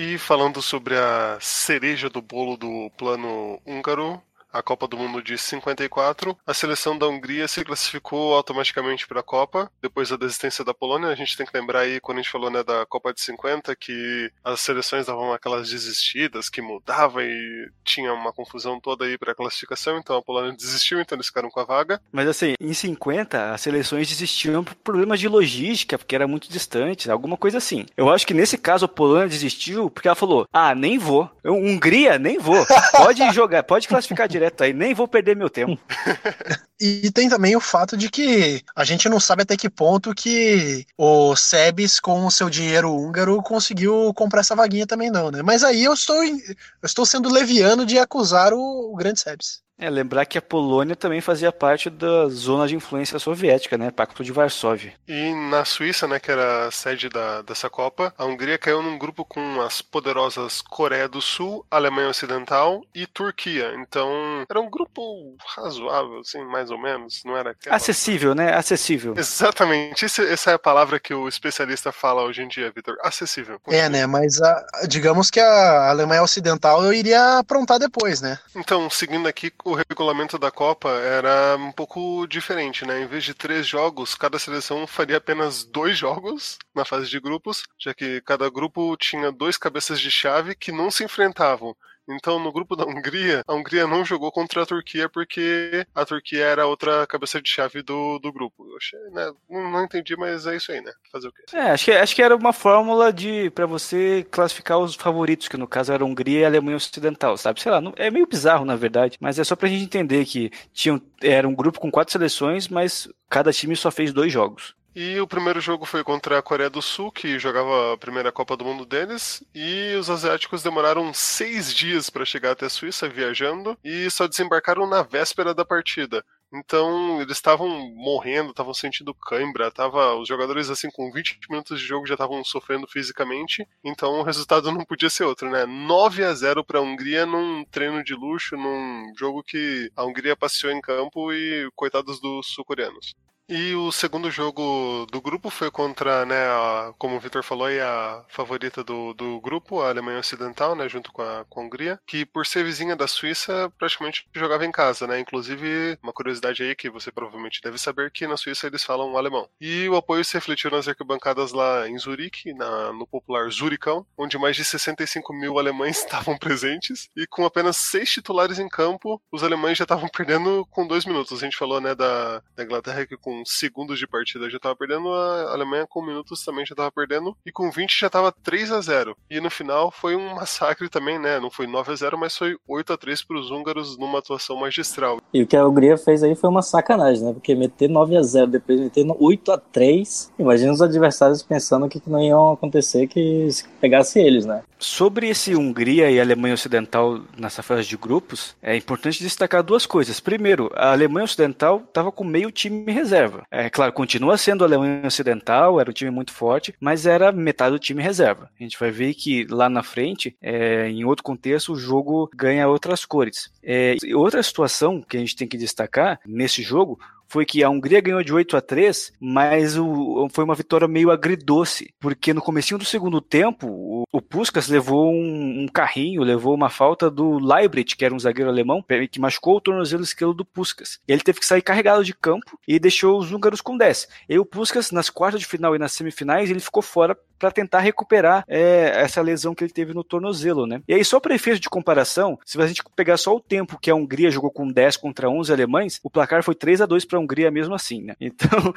E falando sobre a cereja do bolo do plano húngaro, a Copa do Mundo de 54, a seleção da Hungria se classificou automaticamente para a Copa, depois da desistência da Polônia. A gente tem que lembrar aí, quando a gente falou né, da Copa de 50, que as seleções davam aquelas desistidas, que mudava e tinha uma confusão toda aí para a classificação, então a Polônia desistiu, então eles ficaram com a vaga. Mas assim, em 50, as seleções desistiam por problemas de logística, porque era muito distante, alguma coisa assim. Eu acho que nesse caso a Polônia desistiu porque ela falou: ah, nem vou. Eu, Hungria, nem vou. Pode jogar, pode classificar direto aí, nem vou perder meu tempo. e tem também o fato de que a gente não sabe até que ponto que o Sebes, com o seu dinheiro húngaro, conseguiu comprar essa vaguinha também não, né? Mas aí eu estou, eu estou sendo leviano de acusar o, o grande Sebes. É, lembrar que a Polônia também fazia parte da zona de influência soviética, né? Pacto de Varsóvia. E na Suíça, né, que era a sede da, dessa Copa, a Hungria caiu num grupo com as poderosas Coreia do Sul, Alemanha Ocidental e Turquia. Então, era um grupo razoável, assim, mais ou menos. Não era aquela... Acessível, né? Acessível. Exatamente. Esse, essa é a palavra que o especialista fala hoje em dia, Vitor. Acessível. É, né? Mas a, digamos que a Alemanha Ocidental eu iria aprontar depois, né? Então, seguindo aqui, o regulamento da Copa era um pouco diferente, né? Em vez de três jogos, cada seleção faria apenas dois jogos na fase de grupos, já que cada grupo tinha dois cabeças de chave que não se enfrentavam. Então, no grupo da Hungria, a Hungria não jogou contra a Turquia porque a Turquia era outra cabeça de chave do, do grupo. Eu achei, né? não, não, entendi, mas é isso aí, né? Fazer o quê? É, acho que, acho que era uma fórmula de para você classificar os favoritos, que no caso era a Hungria e a Alemanha Ocidental, sabe? Sei lá, não, é meio bizarro, na verdade, mas é só pra gente entender que tinha, era um grupo com quatro seleções, mas cada time só fez dois jogos. E o primeiro jogo foi contra a Coreia do Sul, que jogava a primeira Copa do Mundo deles. E os asiáticos demoraram seis dias para chegar até a Suíça viajando e só desembarcaram na véspera da partida. Então, eles estavam morrendo, estavam sentindo cãibra, tava, os jogadores assim com 20 minutos de jogo já estavam sofrendo fisicamente, então o resultado não podia ser outro, né? 9 a 0 para a Hungria num treino de luxo, num jogo que a Hungria passeou em campo e coitados dos sul-coreanos. E o segundo jogo do grupo foi contra, né, a, como o Vitor falou, a favorita do, do grupo, a Alemanha Ocidental, né, junto com a, com a Hungria, que por ser vizinha da Suíça, praticamente jogava em casa, né? Inclusive, uma curiosidade aí que você provavelmente deve saber que na Suíça eles falam alemão. E o apoio se refletiu nas arquibancadas lá em Zurique, na, no popular Zuricão, onde mais de 65 mil alemães estavam presentes, e com apenas seis titulares em campo, os alemães já estavam perdendo com dois minutos. A gente falou, né, da, da Inglaterra que com segundos de partida já estava perdendo, a Alemanha com minutos também já estava perdendo, e com 20 já estava 3 a 0 E no final foi um massacre também, né? Não foi 9 a 0 mas foi 8 a 3 para os húngaros numa atuação magistral. E o que a Hungria fez aí foi uma sacanagem, né? Porque meter 9 a 0 depois meter 8 a 3 imagina os adversários pensando que não iam acontecer que se pegasse eles, né? Sobre esse Hungria e Alemanha Ocidental nessa fase de grupos, é importante destacar duas coisas. Primeiro, a Alemanha Ocidental estava com meio time reserva. É claro, continua sendo a Alemanha Ocidental, era um time muito forte, mas era metade do time reserva. A gente vai ver que lá na frente, é, em outro contexto, o jogo ganha outras cores. É, outra situação que a gente tem que destacar nesse jogo foi que a Hungria ganhou de 8 a 3, mas o, foi uma vitória meio agridoce, porque no comecinho do segundo tempo, o, o Puskas levou um, um, carrinho, levou uma falta do Leibrit, que era um zagueiro alemão, que machucou o tornozelo esquerdo do Puskas. Ele teve que sair carregado de campo e deixou os húngaros com 10. E o Puskas, nas quartas de final e nas semifinais, ele ficou fora para tentar recuperar é, essa lesão que ele teve no tornozelo, né? E aí, só para efeito de comparação, se a gente pegar só o tempo que a Hungria jogou com 10 contra 11 alemães, o placar foi 3 a 2 para a Hungria mesmo assim, né? Então,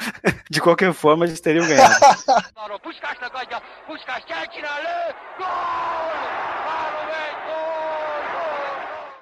de qualquer forma, eles teriam ganhado.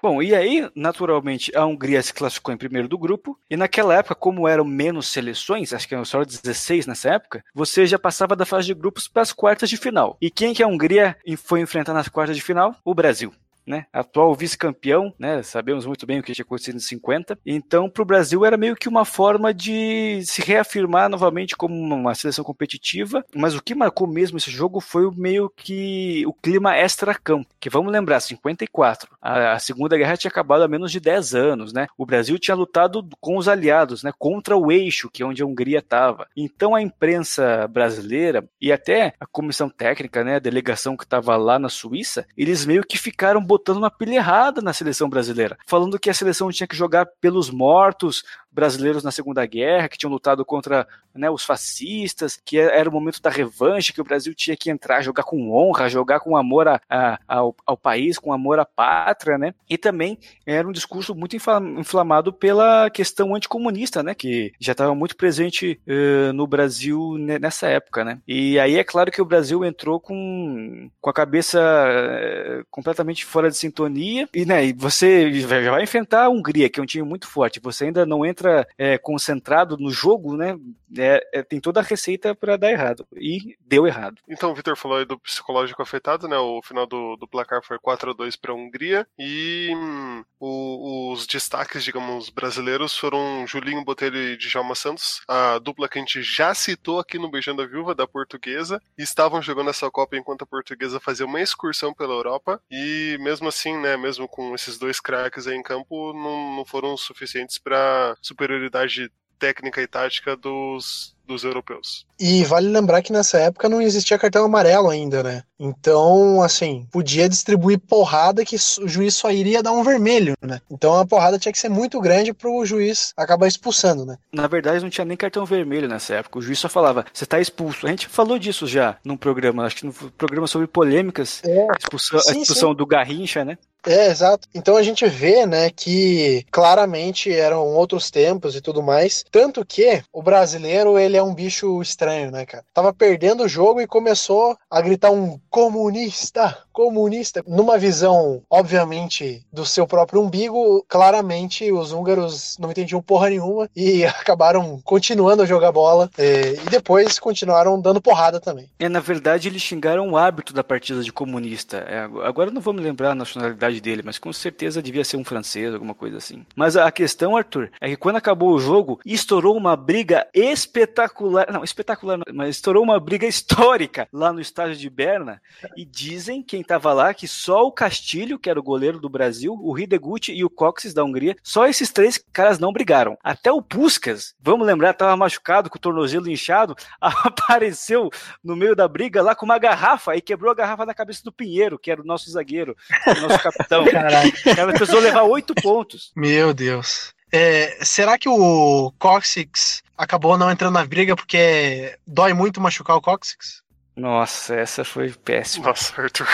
Bom, e aí, naturalmente, a Hungria se classificou em primeiro do grupo, e naquela época, como eram menos seleções, acho que eram só 16 nessa época, você já passava da fase de grupos para as quartas de final. E quem que a Hungria foi enfrentar nas quartas de final? O Brasil né? Atual vice-campeão, né? Sabemos muito bem o que tinha acontecido em 50. Então, para o Brasil era meio que uma forma de se reafirmar novamente como uma seleção competitiva. Mas o que marcou mesmo esse jogo foi meio que o clima extra-campo. Que vamos lembrar, 54. A, a Segunda Guerra tinha acabado há menos de 10 anos, né? O Brasil tinha lutado com os aliados, né? Contra o eixo, que é onde a Hungria estava. Então a imprensa brasileira e até a comissão técnica, né? A delegação que estava lá na Suíça, eles meio que ficaram botando uma pilha errada na seleção brasileira, falando que a seleção tinha que jogar pelos mortos, brasileiros na Segunda Guerra, que tinham lutado contra né, os fascistas, que é, era o momento da revanche, que o Brasil tinha que entrar, jogar com honra, jogar com amor a, a, ao, ao, país, com amor à pátria, né? E também era um discurso muito inflamado pela questão anticomunista, né? Que já estava muito presente uh, no Brasil nessa época, né? E aí é claro que o Brasil entrou com, com a cabeça uh, completamente fora de sintonia, e, né, e você já vai enfrentar a Hungria, que é um time muito forte, você ainda não entra entra é, concentrado no jogo, né? É, é, tem toda a receita para dar errado. E deu errado. Então, o Vitor falou aí do psicológico afetado, né? O final do, do placar foi 4 a 2 para a Hungria. E hum, o, os destaques, digamos, brasileiros foram Julinho Botelho e Djalma Santos, a dupla que a gente já citou aqui no Beijando a Viúva, da Portuguesa. Estavam jogando essa Copa enquanto a Portuguesa fazia uma excursão pela Europa. E mesmo assim, né? Mesmo com esses dois craques aí em campo, não, não foram suficientes para superioridade técnica e tática dos, dos europeus. E vale lembrar que nessa época não existia cartão amarelo ainda, né? Então, assim, podia distribuir porrada que o juiz só iria dar um vermelho, né? Então a porrada tinha que ser muito grande pro juiz acabar expulsando, né? Na verdade, não tinha nem cartão vermelho nessa época. O juiz só falava, você tá expulso. A gente falou disso já num programa, acho que no programa sobre polêmicas, é, expulsão, sim, a expulsão sim. do Garrincha, né? É, exato. Então a gente vê, né, que claramente eram outros tempos e tudo mais. Tanto que o brasileiro, ele é um bicho estranho, né, cara? Tava perdendo o jogo e começou a gritar um comunista, comunista. Numa visão, obviamente, do seu próprio umbigo, claramente os húngaros não entendiam porra nenhuma e acabaram continuando a jogar bola é, e depois continuaram dando porrada também. É, na verdade, eles xingaram o hábito da partida de comunista. É, agora não vou me lembrar a nacionalidade nacionalidade dele, mas com certeza devia ser um francês, alguma coisa assim. Mas a questão, Arthur, é que quando acabou o jogo, estourou uma briga espetacular, não, espetacular, mas estourou uma briga histórica lá no estádio de Berna, e dizem, quem tava lá, que só o Castilho, que era o goleiro do Brasil, o Hideguchi e o Coxes da Hungria, só esses três caras não brigaram. Até o Puskas, vamos lembrar, tava machucado, com o tornozelo inchado, apareceu no meio da briga lá com uma garrafa e quebrou a garrafa na cabeça do Pinheiro, que era o nosso zagueiro, o nosso capitão. Caraca. O cara precisou levar oito pontos. Meu Deus. É, será que o Coxix acabou não entrando na briga porque dói muito machucar o Coxix? Nossa, essa foi péssima. Nossa, Arthur.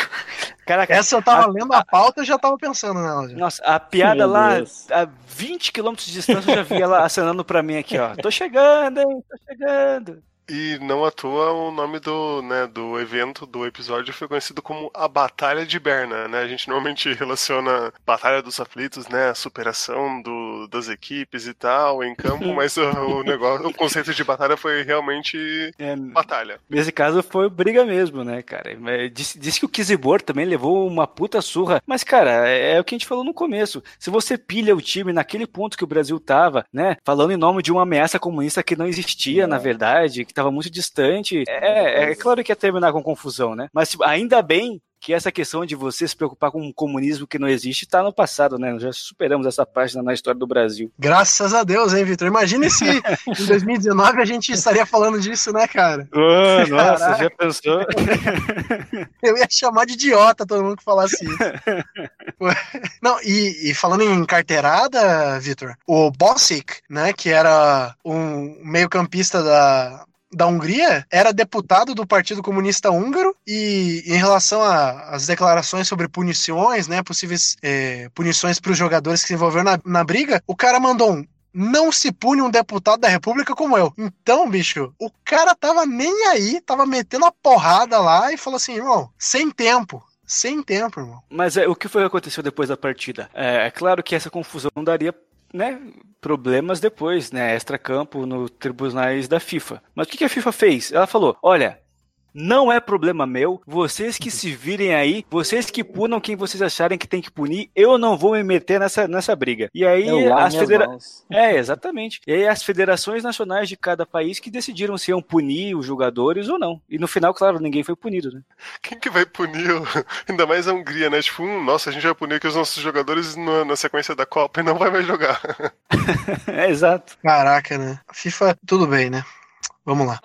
Caraca, essa eu tava a, lendo a pauta e já tava pensando nela. Já. Nossa, a piada Meu lá, Deus. a 20 km de distância, eu já vi ela acenando pra mim aqui, ó. Tô chegando, hein? Tô chegando. E não à toa o nome do, né, do evento, do episódio, foi conhecido como a Batalha de Berna, né? A gente normalmente relaciona Batalha dos Aflitos, né? A superação do, das equipes e tal em campo, mas o, negócio, o conceito de batalha foi realmente é, batalha. Nesse caso foi briga mesmo, né, cara? Disse, disse que o Kizibor também levou uma puta surra, mas, cara, é, é o que a gente falou no começo. Se você pilha o time naquele ponto que o Brasil tava, né? Falando em nome de uma ameaça comunista que não existia, é. na verdade, estava muito distante. É, é claro que ia terminar com confusão, né? Mas tipo, ainda bem que essa questão de você se preocupar com um comunismo que não existe está no passado, né? Nós já superamos essa página na história do Brasil. Graças a Deus, hein, Vitor? Imagina se em 2019 a gente estaria falando disso, né, cara? Oh, nossa, já pensou? Eu ia chamar de idiota todo mundo que falasse isso. Não, e, e falando em carteirada, Vitor, o Bossic, né, que era um meio-campista da, da Hungria era deputado do Partido Comunista Húngaro e em relação às declarações sobre punições, né, possíveis é, punições para os jogadores que se envolveram na, na briga, o cara mandou um não se pune um deputado da República como eu. Então, bicho, o cara tava nem aí, tava metendo a porrada lá e falou assim, irmão, sem tempo. Sem tempo, irmão. Mas é, o que foi que aconteceu depois da partida? É, é claro que essa confusão daria né, problemas depois, né, extra-campo no tribunais da FIFA. Mas o que a FIFA fez? Ela falou: olha, não é problema meu. Vocês que se virem aí, vocês que punam quem vocês acharem que tem que punir, eu não vou me meter nessa, nessa briga. E aí as federações. É, exatamente. E aí as federações nacionais de cada país que decidiram se iam punir os jogadores ou não. E no final, claro, ninguém foi punido, né? Quem que vai punir? Ainda mais a Hungria, né? Tipo, hum, nossa, a gente vai punir aqui os nossos jogadores na, na sequência da Copa e não vai mais jogar. é, exato. Caraca, né? FIFA, tudo bem, né? Vamos lá.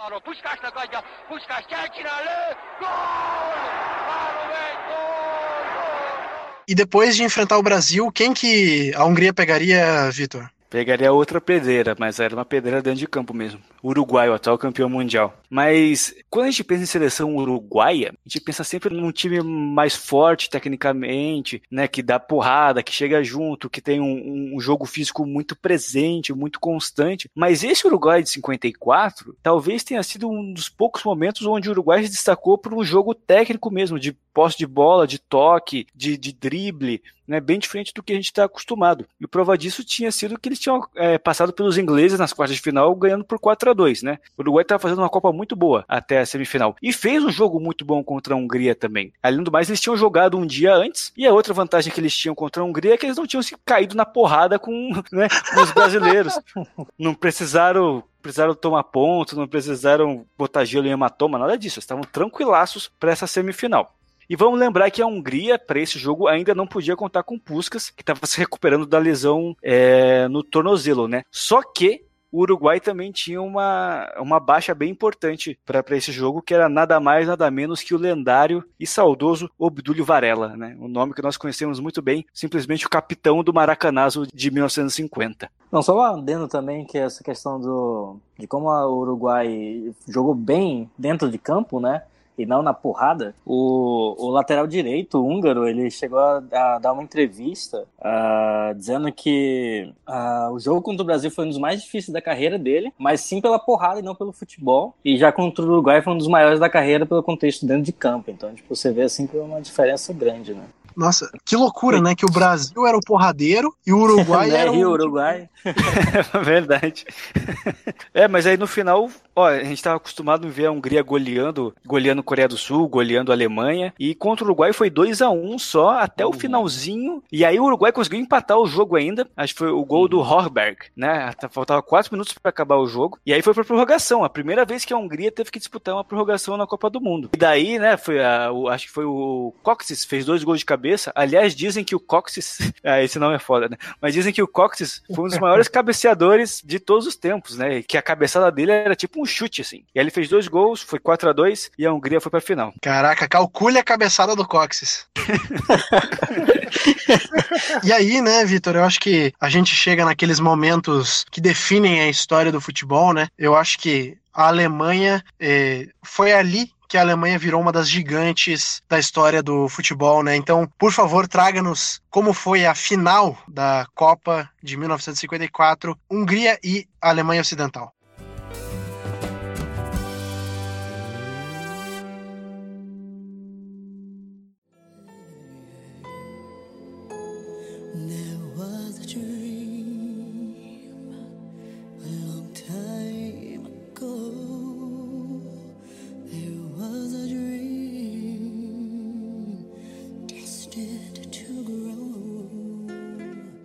E depois de enfrentar o Brasil, quem que a Hungria pegaria, Vitor? Pegaria outra pedreira, mas era uma pedreira dentro de campo mesmo. Uruguai, o atual campeão mundial. Mas quando a gente pensa em seleção uruguaia, a gente pensa sempre num time mais forte tecnicamente, né, que dá porrada, que chega junto, que tem um, um jogo físico muito presente, muito constante. Mas esse Uruguai de 54 talvez tenha sido um dos poucos momentos onde o Uruguai se destacou por um jogo técnico mesmo, de posse de bola, de toque, de, de drible, né, bem diferente do que a gente está acostumado. E prova disso tinha sido que eles tinham é, passado pelos ingleses nas quartas de final ganhando por 4 a 2 né? O Uruguai estava fazendo uma Copa muito boa até a semifinal. E fez um jogo muito bom contra a Hungria também. Além do mais, eles tinham jogado um dia antes. E a outra vantagem que eles tinham contra a Hungria é que eles não tinham se caído na porrada com, né, com os brasileiros. não precisaram precisaram tomar ponto, não precisaram botar gelo em hematoma, nada disso. Estavam tranquilaços para essa semifinal. E vamos lembrar que a Hungria, para esse jogo, ainda não podia contar com Puskas, que estava se recuperando da lesão é, no tornozelo, né? Só que o Uruguai também tinha uma, uma baixa bem importante para esse jogo, que era nada mais, nada menos que o lendário e saudoso Obdúlio Varela, né? O nome que nós conhecemos muito bem, simplesmente o capitão do Maracanazo de 1950. Não, só adendo também que essa questão do, de como o Uruguai jogou bem dentro de campo, né? E não na porrada, o, o lateral direito húngaro, ele chegou a, a dar uma entrevista uh, dizendo que uh, o jogo contra o Brasil foi um dos mais difíceis da carreira dele, mas sim pela porrada e não pelo futebol. E já contra o Uruguai foi um dos maiores da carreira pelo contexto dentro de campo. Então, tipo, você vê assim que é uma diferença grande, né? Nossa, que loucura, né? Que o Brasil era o porradeiro e o Uruguai né, era o. Uruguai. É verdade. É, mas aí no final, Ó, a gente estava acostumado a ver a Hungria goleando, goleando Coreia do Sul, goleando a Alemanha, e contra o Uruguai foi 2 a 1 só até uhum. o finalzinho. E aí o Uruguai conseguiu empatar o jogo ainda. Acho que foi o gol uhum. do Horberg, né? Faltava 4 minutos para acabar o jogo. E aí foi pra prorrogação. A primeira vez que a Hungria teve que disputar uma prorrogação na Copa do Mundo. E daí, né, foi a, o, acho que foi o Coxes fez dois gols de cabeça. Aliás, dizem que o Coxes, ah, esse nome é foda, né? Mas dizem que o Coxes foi um dos maiores cabeceadores de todos os tempos, né? Que a cabeçada dele era tipo um chute, assim. E aí ele fez dois gols, foi 4 a 2 e a Hungria foi pra final. Caraca, calcule a cabeçada do Coxes. e aí, né, Vitor, eu acho que a gente chega naqueles momentos que definem a história do futebol, né? Eu acho que a Alemanha eh, foi ali que a Alemanha virou uma das gigantes da história do futebol, né? Então, por favor, traga-nos como foi a final da Copa de 1954, Hungria e Alemanha Ocidental.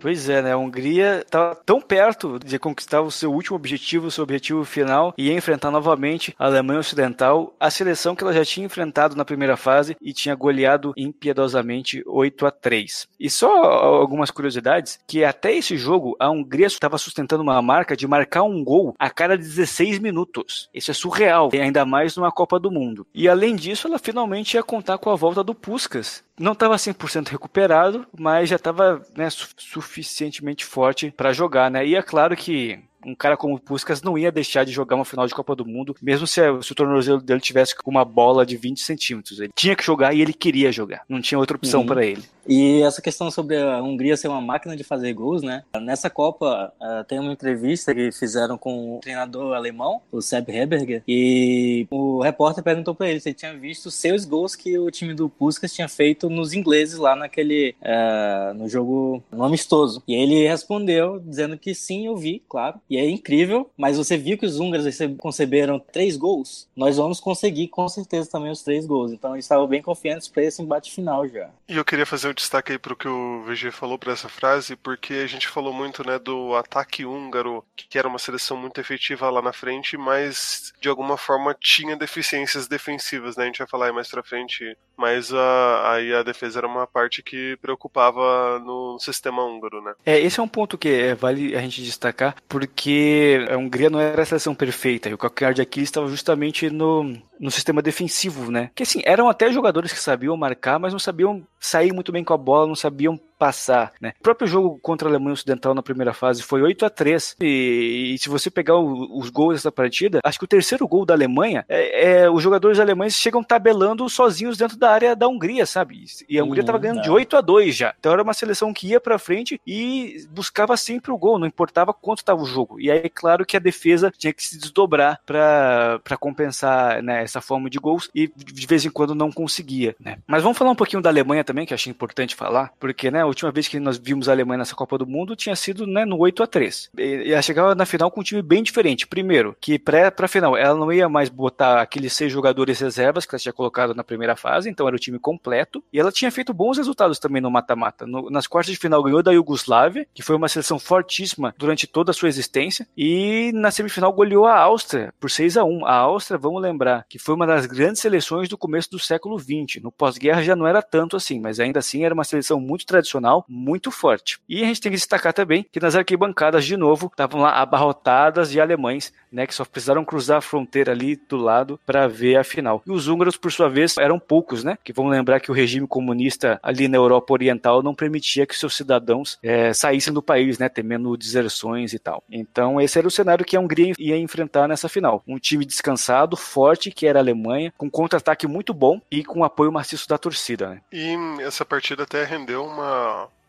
Pois é, né? A Hungria estava tão perto de conquistar o seu último objetivo, o seu objetivo final, e enfrentar novamente a Alemanha Ocidental, a seleção que ela já tinha enfrentado na primeira fase e tinha goleado impiedosamente 8 a 3. E só algumas curiosidades, que até esse jogo a Hungria estava sustentando uma marca de marcar um gol a cada 16 minutos. Isso é surreal, e ainda mais numa Copa do Mundo. E além disso, ela finalmente ia contar com a volta do Puskas, não estava 100% recuperado, mas já estava né, suficientemente forte para jogar, né? E é claro que um cara como o Puskas não ia deixar de jogar uma final de Copa do Mundo, mesmo se, se o tornozelo dele tivesse com uma bola de 20 centímetros. Ele tinha que jogar e ele queria jogar. Não tinha outra opção uhum. para ele. E essa questão sobre a Hungria ser uma máquina de fazer gols, né? Nessa Copa uh, tem uma entrevista que fizeram com o treinador alemão, o Sepp Herberger, e o repórter perguntou para ele se ele tinha visto seus gols que o time do Puskas tinha feito nos ingleses lá naquele uh, no jogo no amistoso. E ele respondeu dizendo que sim, eu vi, claro. E é incrível, mas você viu que os húngaros conceberam três gols? Nós vamos conseguir com certeza também os três gols. Então eles estavam bem confiantes para esse embate final já. E eu queria fazer destaque aí para o que o VG falou para essa frase, porque a gente falou muito né, do ataque húngaro, que era uma seleção muito efetiva lá na frente, mas de alguma forma tinha deficiências defensivas, né? A gente vai falar aí mais para frente, mas aí a defesa era uma parte que preocupava no sistema húngaro, né? É, esse é um ponto que é, vale a gente destacar, porque a Hungria não era a seleção perfeita, e o calcanhar de Aquiles estava justamente no, no sistema defensivo, né? Que assim, eram até jogadores que sabiam marcar, mas não sabiam sair muito bem com a bola, não sabiam passar, né? O próprio jogo contra a Alemanha Ocidental na primeira fase foi 8 a 3 e, e se você pegar o, os gols dessa partida, acho que o terceiro gol da Alemanha é, é, os jogadores alemães chegam tabelando sozinhos dentro da área da Hungria, sabe? E a Hungria estava uhum, ganhando de 8 a 2 já. Então era uma seleção que ia para frente e buscava sempre o gol, não importava quanto estava o jogo. E aí, claro que a defesa tinha que se desdobrar para compensar né, essa forma de gols e de vez em quando não conseguia, né? Mas vamos falar um pouquinho da Alemanha também, que eu achei importante falar, porque né, a última vez que nós vimos a Alemanha nessa Copa do Mundo tinha sido né, no 8 a 3 E ela chegava na final com um time bem diferente. Primeiro, que para a final ela não ia mais botar aqueles seis jogadores reservas que ela tinha colocado na primeira fase, então era o time completo. E ela tinha feito bons resultados também no mata-mata. Nas quartas de final ganhou da Iugoslávia, que foi uma seleção fortíssima durante toda a sua existência. E na semifinal goleou a Áustria por 6 a 1 A Áustria, vamos lembrar, que foi uma das grandes seleções do começo do século XX. No pós-guerra já não era tanto assim, mas ainda assim era uma seleção muito tradicional, muito forte. E a gente tem que destacar também que nas arquibancadas, de novo, estavam lá abarrotadas de alemães, né, que só precisaram cruzar a fronteira ali do lado para ver a final. E os húngaros, por sua vez, eram poucos, né, que vão lembrar que o regime comunista ali na Europa Oriental não permitia que seus cidadãos é, saíssem do país, né, temendo deserções e tal. Então esse era o cenário que a Hungria ia enfrentar nessa final. Um time descansado, forte, que era a Alemanha, com contra-ataque muito bom e com apoio maciço da torcida. Né? E essa partida até rendeu uma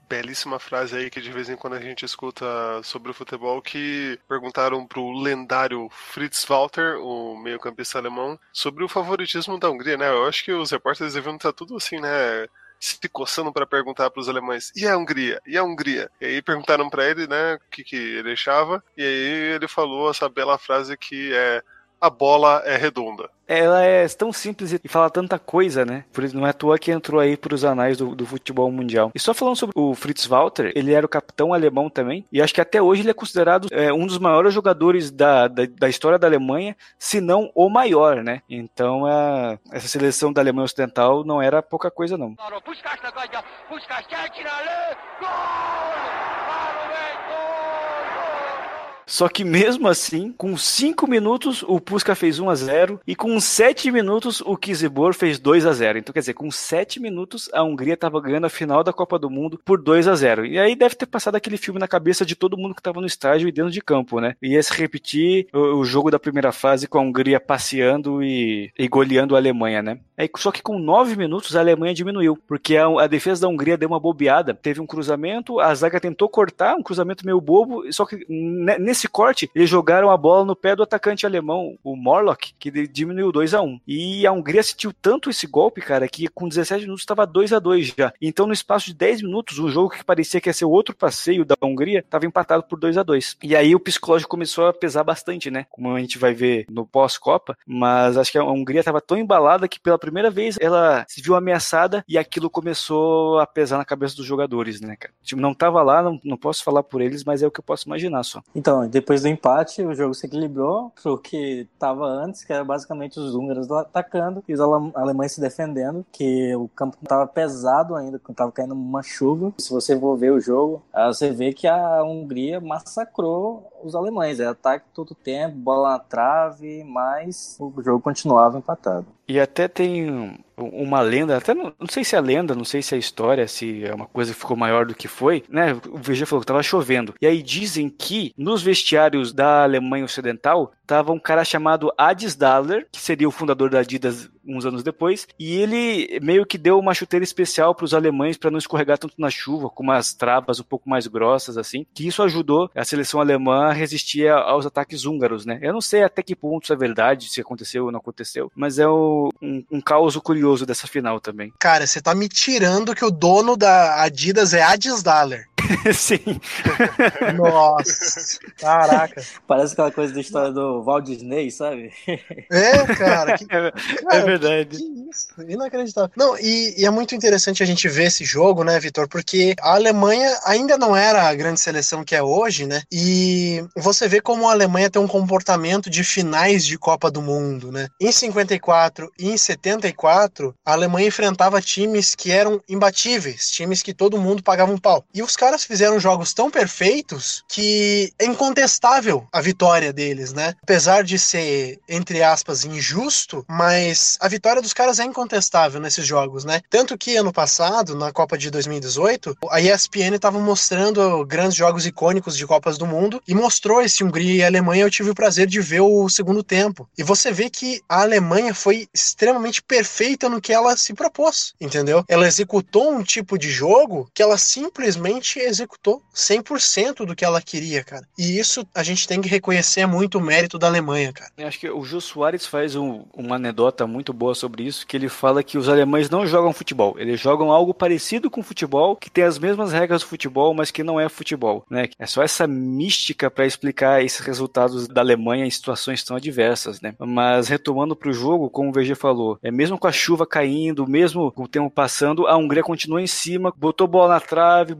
belíssima frase aí que de vez em quando a gente escuta sobre o futebol que perguntaram pro lendário Fritz Walter, o meio-campista alemão, sobre o favoritismo da Hungria, né? Eu acho que os repórteres deviam estar tudo assim, né? se coçando para perguntar para os alemães e a Hungria e a Hungria e aí perguntaram para ele né o que, que ele achava e aí ele falou essa bela frase que é a bola é redonda. Ela é tão simples e fala tanta coisa, né? Por isso não é à toa que entrou aí para os anais do, do, futebol mundial. E só falando sobre o Fritz Walter, ele era o capitão alemão também, e acho que até hoje ele é considerado é, um dos maiores jogadores da, da, da, história da Alemanha, se não o maior, né? Então a, essa seleção da Alemanha Ocidental não era pouca coisa, não. Só que mesmo assim, com 5 minutos o Pusca fez 1 a 0 e com 7 minutos o Kizibor fez 2 a 0. Então quer dizer, com 7 minutos a Hungria estava ganhando a final da Copa do Mundo por 2 a 0. E aí deve ter passado aquele filme na cabeça de todo mundo que estava no estádio e dentro de campo, né? Ia se repetir o, o jogo da primeira fase com a Hungria passeando e, e goleando a Alemanha, né? Aí, só que com 9 minutos a Alemanha diminuiu, porque a, a defesa da Hungria deu uma bobeada, teve um cruzamento, a zaga tentou cortar, um cruzamento meio bobo, só que nesse nesse corte, eles jogaram a bola no pé do atacante alemão, o Morlock, que diminuiu 2 a 1 E a Hungria sentiu tanto esse golpe, cara, que com 17 minutos estava 2 a 2 já. Então, no espaço de 10 minutos, o jogo que parecia que ia ser outro passeio da Hungria estava empatado por 2 a 2 E aí o psicológico começou a pesar bastante, né? Como a gente vai ver no pós-Copa. Mas acho que a Hungria estava tão embalada que pela primeira vez ela se viu ameaçada e aquilo começou a pesar na cabeça dos jogadores, né, cara? Tipo, não estava lá, não, não posso falar por eles, mas é o que eu posso imaginar só. Então, depois do empate, o jogo se equilibrou pro que estava antes, que era basicamente os húngaros atacando e os alemães se defendendo, que o campo estava pesado ainda, estava caindo uma chuva. Se você for ver o jogo, você vê que a Hungria massacrou os alemães. É ataque todo tempo, bola na trave, mas o jogo continuava empatado. E até tem uma lenda, até não, não, sei se é lenda, não sei se é história, se é uma coisa que ficou maior do que foi, né? O VG falou que tava chovendo. E aí dizem que nos vestiários da Alemanha Ocidental tava um cara chamado Adis Daller, que seria o fundador da Adidas uns anos depois, e ele meio que deu uma chuteira especial para os alemães para não escorregar tanto na chuva, com umas travas um pouco mais grossas assim, que isso ajudou a seleção alemã a resistir aos ataques húngaros, né? Eu não sei até que ponto isso é verdade, se aconteceu ou não aconteceu, mas é um, um, um caos curioso dessa final também. Cara, você tá me tirando que o dono da Adidas é Adis Daller. Sim. Nossa, caraca. Parece aquela coisa da história do Walt Disney, sabe? É, cara. Que, é, cara, é verdade. Que isso, inacreditável. Não, e, e, é muito interessante a gente ver esse jogo, né, Vitor? Porque a Alemanha ainda não era a grande seleção que é hoje, né? E você vê como a Alemanha tem um comportamento de finais de Copa do Mundo, né? Em 54 e em 74, a Alemanha enfrentava times que eram imbatíveis, times que todo mundo pagava um pau. E os caras caras fizeram jogos tão perfeitos que é incontestável a vitória deles, né? Apesar de ser, entre aspas, injusto, mas a vitória dos caras é incontestável nesses jogos, né? Tanto que ano passado, na Copa de 2018, a ESPN estava mostrando grandes jogos icônicos de Copas do Mundo e mostrou esse Hungria e Alemanha. Eu tive o prazer de ver o segundo tempo. E você vê que a Alemanha foi extremamente perfeita no que ela se propôs, entendeu? Ela executou um tipo de jogo que ela simplesmente executou 100% do que ela queria, cara. E isso a gente tem que reconhecer muito o mérito da Alemanha, cara. Eu acho que o Jô Soares faz um, uma anedota muito boa sobre isso, que ele fala que os alemães não jogam futebol, eles jogam algo parecido com futebol, que tem as mesmas regras do futebol, mas que não é futebol, né? É só essa mística para explicar esses resultados da Alemanha em situações tão adversas, né? Mas retomando para o jogo, como o VG falou, é mesmo com a chuva caindo, mesmo com o tempo passando, a Hungria continua em cima, botou bola na trave,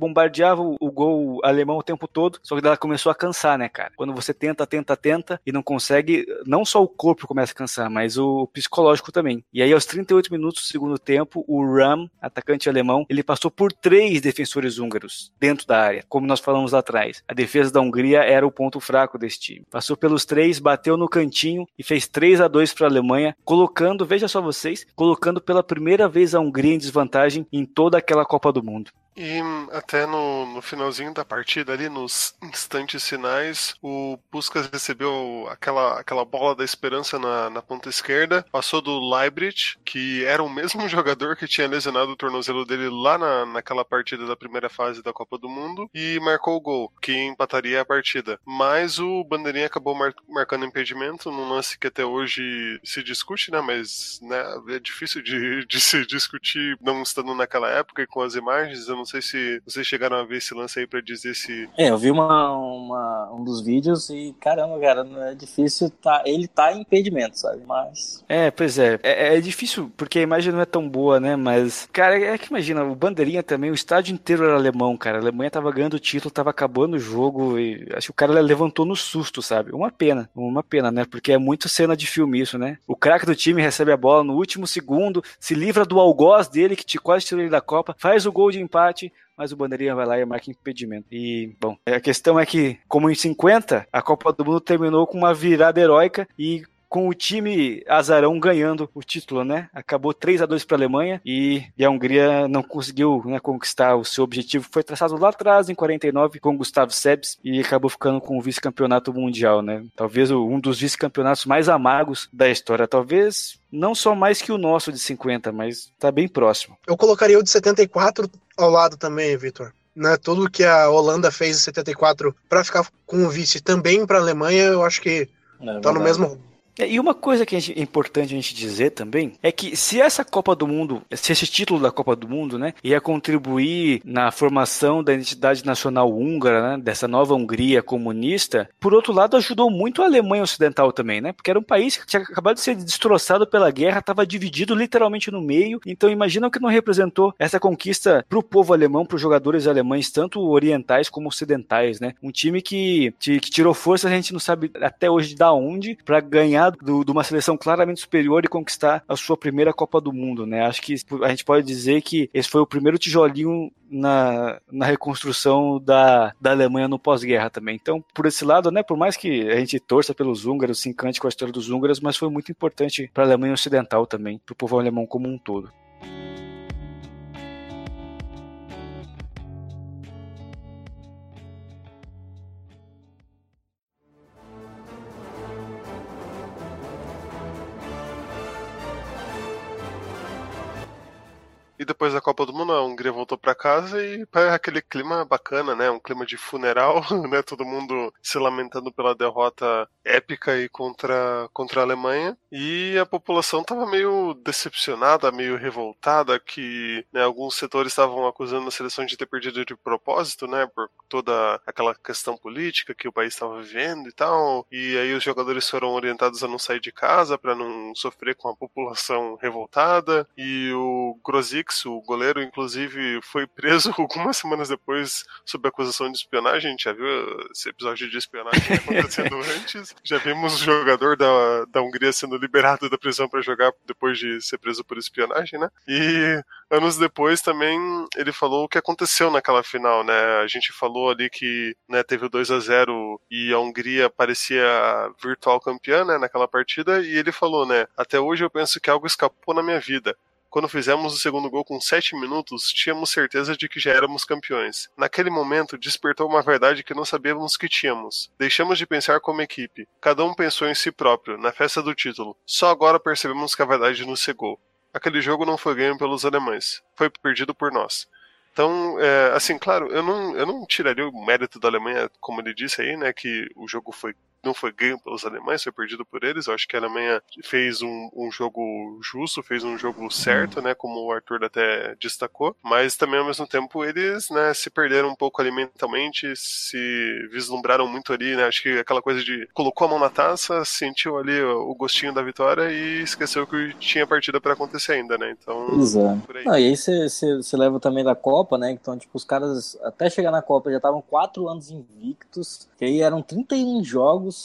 bombardeava o, o gol alemão o tempo todo, só que ela começou a cansar, né, cara? Quando você tenta, tenta, tenta e não consegue, não só o corpo começa a cansar, mas o psicológico também. E aí, aos 38 minutos do segundo tempo, o Ram, atacante alemão, ele passou por três defensores húngaros dentro da área, como nós falamos lá atrás. A defesa da Hungria era o ponto fraco desse time. Passou pelos três, bateu no cantinho e fez 3 a 2 para a Alemanha, colocando, veja só vocês, colocando pela primeira vez a Hungria em desvantagem em toda aquela Copa do Mundo. E até no, no finalzinho da partida, ali nos instantes finais, o Puskas recebeu aquela, aquela bola da esperança na, na ponta esquerda, passou do Leibrit, que era o mesmo jogador que tinha lesionado o tornozelo dele lá na, naquela partida da primeira fase da Copa do Mundo, e marcou o gol, que empataria a partida. Mas o Bandeirinha acabou mar, marcando impedimento num lance que até hoje se discute, né? Mas né, é difícil de, de se discutir não estando naquela época e com as imagens. Eu não sei se vocês chegaram a ver esse lance aí para dizer se. É, eu vi uma, uma, um dos vídeos e caramba, cara, não é difícil. Tá, ele tá em impedimento, sabe? Mas. É, pois é. é. É, difícil porque a imagem não é tão boa, né? Mas, cara, é que imagina, o Bandeirinha também, o estádio inteiro era alemão, cara. A Alemanha tava ganhando o título, tava acabando o jogo e acho que o cara levantou no susto, sabe? Uma pena, uma pena, né? Porque é muito cena de filme isso, né? O craque do time recebe a bola no último segundo, se livra do algoz dele, que te quase tirou ele da Copa, faz o gol de empate, mas o Bandeirinha vai lá e marca impedimento. E, bom, a questão é que, como em 50, a Copa do Mundo terminou com uma virada heróica e com o time azarão ganhando o título, né? Acabou 3 a 2 para a Alemanha e, e, a Hungria não conseguiu né, conquistar o seu objetivo. Foi traçado lá atrás, em 49, com Gustavo Sebes e acabou ficando com o vice-campeonato mundial, né? Talvez um dos vice-campeonatos mais amargos da história. Talvez não só mais que o nosso de 50, mas tá bem próximo. Eu colocaria o de 74 ao lado também, Vitor. Né, tudo que a Holanda fez em 74 para ficar com o vice também para a Alemanha, eu acho que é, tá no mesmo e uma coisa que é importante a gente dizer também é que se essa Copa do Mundo, se esse título da Copa do Mundo, né, ia contribuir na formação da identidade nacional húngara, né, dessa nova Hungria comunista, por outro lado ajudou muito a Alemanha Ocidental também, né, porque era um país que tinha acabado de ser destroçado pela guerra, estava dividido literalmente no meio, então imagina o que não representou essa conquista para o povo alemão, para os jogadores alemães, tanto orientais como ocidentais, né, um time que, que tirou força, a gente não sabe até hoje de onde, para ganhar do, de uma seleção claramente superior e conquistar a sua primeira Copa do Mundo, né? Acho que a gente pode dizer que esse foi o primeiro tijolinho na, na reconstrução da, da Alemanha no pós-guerra também. Então, por esse lado, né, por mais que a gente torça pelos húngaros, se encante com a história dos húngaros, mas foi muito importante para a Alemanha Ocidental também, para o povo alemão como um todo. E depois da Copa do Mundo, a Hungria voltou para casa e para aquele clima bacana, né? Um clima de funeral, né? Todo mundo se lamentando pela derrota épica e contra, contra a Alemanha. E a população estava meio decepcionada, meio revoltada, que né, alguns setores estavam acusando a seleção de ter perdido de propósito, né? Por toda aquela questão política que o país estava vivendo e tal. E aí os jogadores foram orientados a não sair de casa para não sofrer com a população revoltada. E o Grosic o goleiro, inclusive, foi preso algumas semanas depois sob acusação de espionagem. A gente já viu esse episódio de espionagem acontecendo antes. Já vimos o jogador da, da Hungria sendo liberado da prisão para jogar depois de ser preso por espionagem, né? E anos depois também ele falou o que aconteceu naquela final, né? A gente falou ali que né, teve o 2 a 0 e a Hungria parecia virtual campeã né, naquela partida, e ele falou, né? Até hoje eu penso que algo escapou na minha vida. Quando fizemos o segundo gol com 7 minutos, tínhamos certeza de que já éramos campeões. Naquele momento, despertou uma verdade que não sabíamos que tínhamos. Deixamos de pensar como equipe. Cada um pensou em si próprio, na festa do título. Só agora percebemos que a verdade nos cegou. Aquele jogo não foi ganho pelos alemães, foi perdido por nós. Então, é, assim, claro, eu não, eu não tiraria o mérito da Alemanha, como ele disse aí, né, que o jogo foi não foi ganho pelos alemães, foi perdido por eles. Eu acho que a Alemanha fez um, um jogo justo, fez um jogo certo, né? Como o Arthur até destacou. Mas também, ao mesmo tempo, eles né, se perderam um pouco ali mentalmente, se vislumbraram muito ali, né? Acho que aquela coisa de colocou a mão na taça, sentiu ali o gostinho da vitória e esqueceu que tinha partida para acontecer ainda, né? Então. Exato. Aí. Não, e aí você leva também da Copa, né? Então, tipo, os caras até chegar na Copa já estavam quatro anos invictos, que aí eram 31 jogos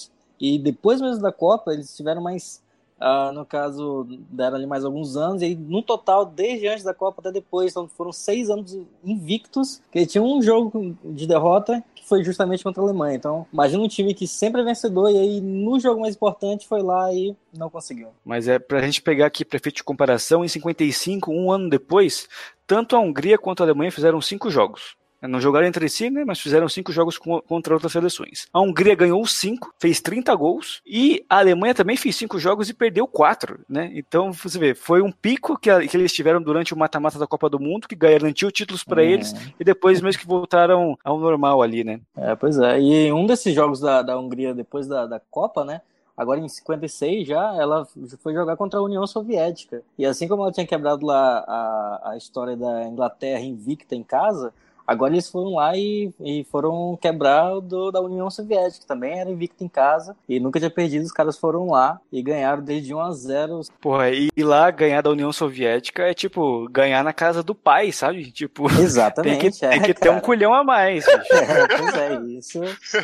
e depois mesmo da Copa, eles tiveram mais, uh, no caso, deram ali mais alguns anos, e aí, no total, desde antes da Copa até depois, então foram seis anos invictos, que tinha um jogo de derrota, que foi justamente contra a Alemanha. Então, imagina um time que sempre é vencedor, e aí no jogo mais importante foi lá e não conseguiu. Mas é pra gente pegar aqui para efeito de comparação, em 55, um ano depois, tanto a Hungria quanto a Alemanha fizeram cinco jogos. Não jogaram entre si, né, mas fizeram cinco jogos contra outras seleções. A Hungria ganhou cinco, fez 30 gols, e a Alemanha também fez cinco jogos e perdeu quatro, né? Então, você vê, foi um pico que, a, que eles tiveram durante o mata-mata da Copa do Mundo, que garantiu títulos para é. eles, e depois mesmo que voltaram ao normal ali, né? É, pois é. E um desses jogos da, da Hungria depois da, da Copa, né? agora em 56 já, ela foi jogar contra a União Soviética. E assim como ela tinha quebrado lá a, a história da Inglaterra invicta em casa, Agora eles foram lá e, e foram quebrar do, da União Soviética, que também era invicto em casa e nunca tinha perdido. Os caras foram lá e ganharam desde 1 a 0 Porra, e lá ganhar da União Soviética é tipo ganhar na casa do pai, sabe? Tipo, Exatamente. tem que, é, tem que ter um culhão a mais. É, pois é, isso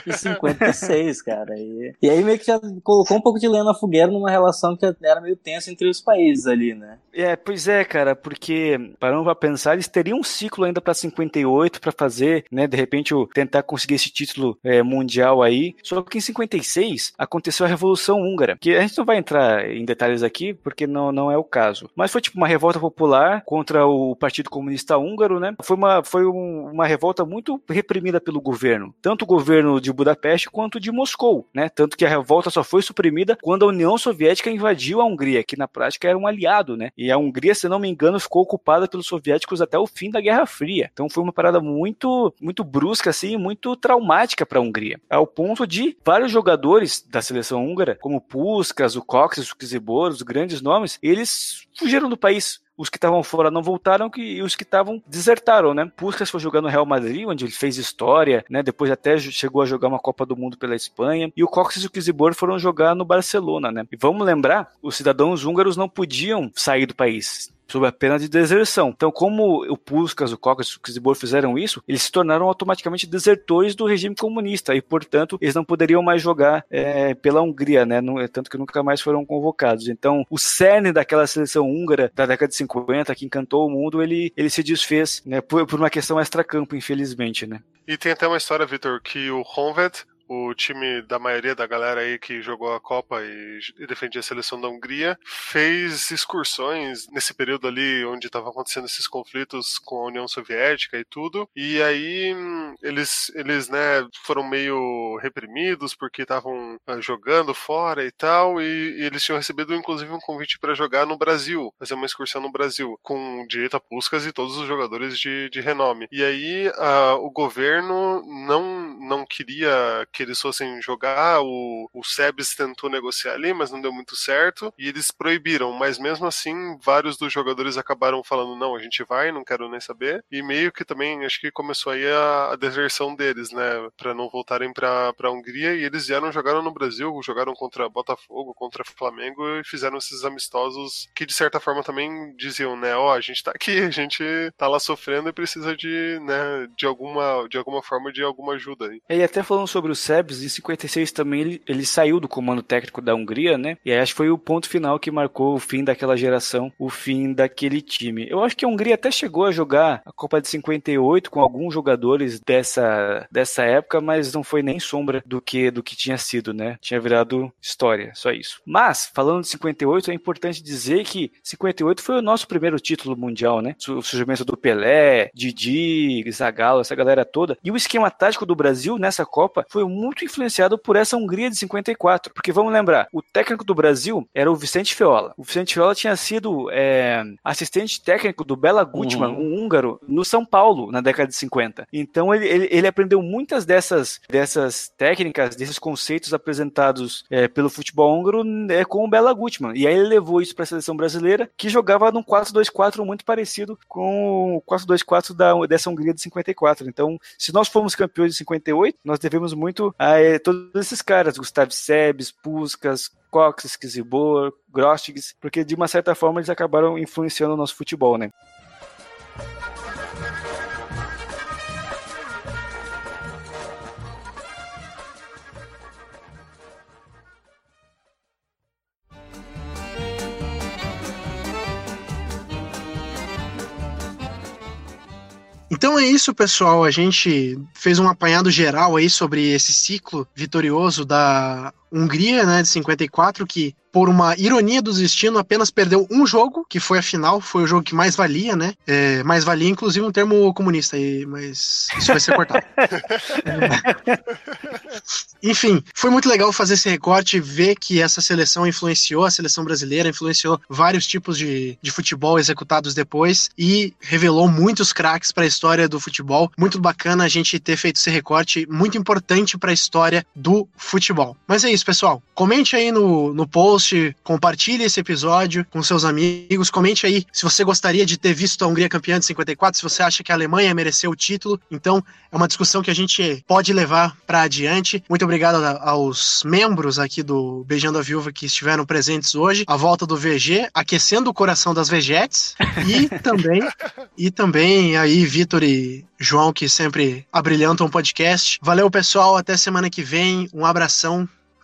em 56, cara. E, e aí meio que já colocou um pouco de lenha na fogueira numa relação que era meio tensa entre os países ali, né? É, pois é, cara, porque parando pra pensar, eles teriam um ciclo ainda pra 58 para fazer, né? De repente, tentar conseguir esse título é, mundial aí. Só que em 56 aconteceu a Revolução Húngara, que a gente não vai entrar em detalhes aqui, porque não, não é o caso. Mas foi tipo uma revolta popular contra o Partido Comunista Húngaro, né? Foi uma, foi um, uma revolta muito reprimida pelo governo, tanto o governo de Budapeste quanto de Moscou, né? Tanto que a revolta só foi suprimida quando a União Soviética invadiu a Hungria, que na prática era um aliado, né? E a Hungria, se não me engano, ficou ocupada pelos soviéticos até o fim da Guerra Fria. Então foi uma parada muito, muito brusca, assim, muito traumática para a Hungria. Ao ponto de vários jogadores da seleção húngara, como Puskas, o Coxes, o Kizibor, os grandes nomes, eles fugiram do país os que estavam fora não voltaram e os que estavam desertaram, né? Puskas foi jogar no Real Madrid, onde ele fez história, né? Depois até chegou a jogar uma Copa do Mundo pela Espanha. E o Coxes e o Kizibor foram jogar no Barcelona, né? E vamos lembrar, os cidadãos húngaros não podiam sair do país sob a pena de deserção. Então, como o Puskas, o Cocas e o Kizibor fizeram isso, eles se tornaram automaticamente desertores do regime comunista e, portanto, eles não poderiam mais jogar é, pela Hungria, né? Tanto que nunca mais foram convocados. Então, o cerne daquela seleção húngara da década de 50, que encantou o mundo, ele, ele se desfez né, por, por uma questão extra-campo, infelizmente, né? E tem até uma história, Vitor, que o Honved o time da maioria da galera aí que jogou a Copa e, e defendia a seleção da Hungria, fez excursões nesse período ali onde estavam acontecendo esses conflitos com a União Soviética e tudo. E aí eles, eles né, foram meio reprimidos porque estavam uh, jogando fora e tal. E, e, eles tinham recebido inclusive um convite para jogar no Brasil, fazer uma excursão no Brasil, com direito a Puskas e todos os jogadores de, de renome. E aí uh, o governo não, não queria que eles fossem jogar. O, o Sebes tentou negociar ali, mas não deu muito certo. E eles proibiram, mas mesmo assim, vários dos jogadores acabaram falando: não, a gente vai, não quero nem saber. E meio que também acho que começou aí a, a deserção deles, né? Pra não voltarem pra, pra Hungria. E eles vieram, jogaram no Brasil, jogaram contra Botafogo, contra Flamengo e fizeram esses amistosos que de certa forma também diziam, né? Ó, oh, a gente tá aqui, a gente tá lá sofrendo e precisa de, né, de alguma, de alguma forma de alguma ajuda aí. E até falando sobre o Sebes, em 56 também ele, ele saiu do comando técnico da Hungria, né? E acho que foi o ponto final que marcou o fim daquela geração, o fim daquele time. Eu acho que a Hungria até chegou a jogar a Copa de 58 com alguns jogadores dessa, dessa época, mas não foi nem sombra do que do que tinha sido, né? Tinha virado história, só isso. Mas, falando de 58, é importante dizer que 58 foi o nosso primeiro título mundial, né? O surgimento do Pelé, Didi, Zagallo, essa galera toda. E o esquema tático do Brasil nessa Copa foi influenciado por essa Hungria de 54. Porque vamos lembrar, o técnico do Brasil era o Vicente Feola. O Vicente Feola tinha sido é, assistente técnico do Bela Gutmann, uhum. um húngaro, no São Paulo, na década de 50. Então ele, ele, ele aprendeu muitas dessas, dessas técnicas, desses conceitos apresentados é, pelo futebol húngaro é, com o Bela Gutmann. E aí ele levou isso para a seleção brasileira, que jogava num 4-2-4 muito parecido com o 4-2-4 da, dessa Hungria de 54. Então, se nós formos campeões de 58, nós devemos muito a é, todos esses caras, Gustavo Sebes, Puskas, Cox, Kizibor, Grostigs, porque de uma certa forma eles acabaram influenciando o nosso futebol, né? Então é isso, pessoal. A gente fez um apanhado geral aí sobre esse ciclo vitorioso da Hungria, né, de 54, que por uma ironia do destino apenas perdeu um jogo, que foi a final, foi o jogo que mais valia, né? É, mais valia, inclusive, um termo comunista aí, mas isso vai ser cortado. Enfim, foi muito legal fazer esse recorte, ver que essa seleção influenciou a seleção brasileira, influenciou vários tipos de, de futebol executados depois e revelou muitos craques para a história do futebol. Muito bacana a gente ter feito esse recorte, muito importante para a história do futebol. Mas é isso, pessoal. Comente aí no, no post, compartilhe esse episódio com seus amigos, comente aí se você gostaria de ter visto a Hungria campeã de 54, se você acha que a Alemanha mereceu o título. Então, é uma discussão que a gente pode levar para adiante. Muito obrigado aos membros aqui do Beijando a Viúva que estiveram presentes hoje. A volta do VG, aquecendo o coração das Vegetes. E também, e também aí, Vitor e João, que sempre abrilhantam o podcast. Valeu, pessoal. Até semana que vem. Um abração.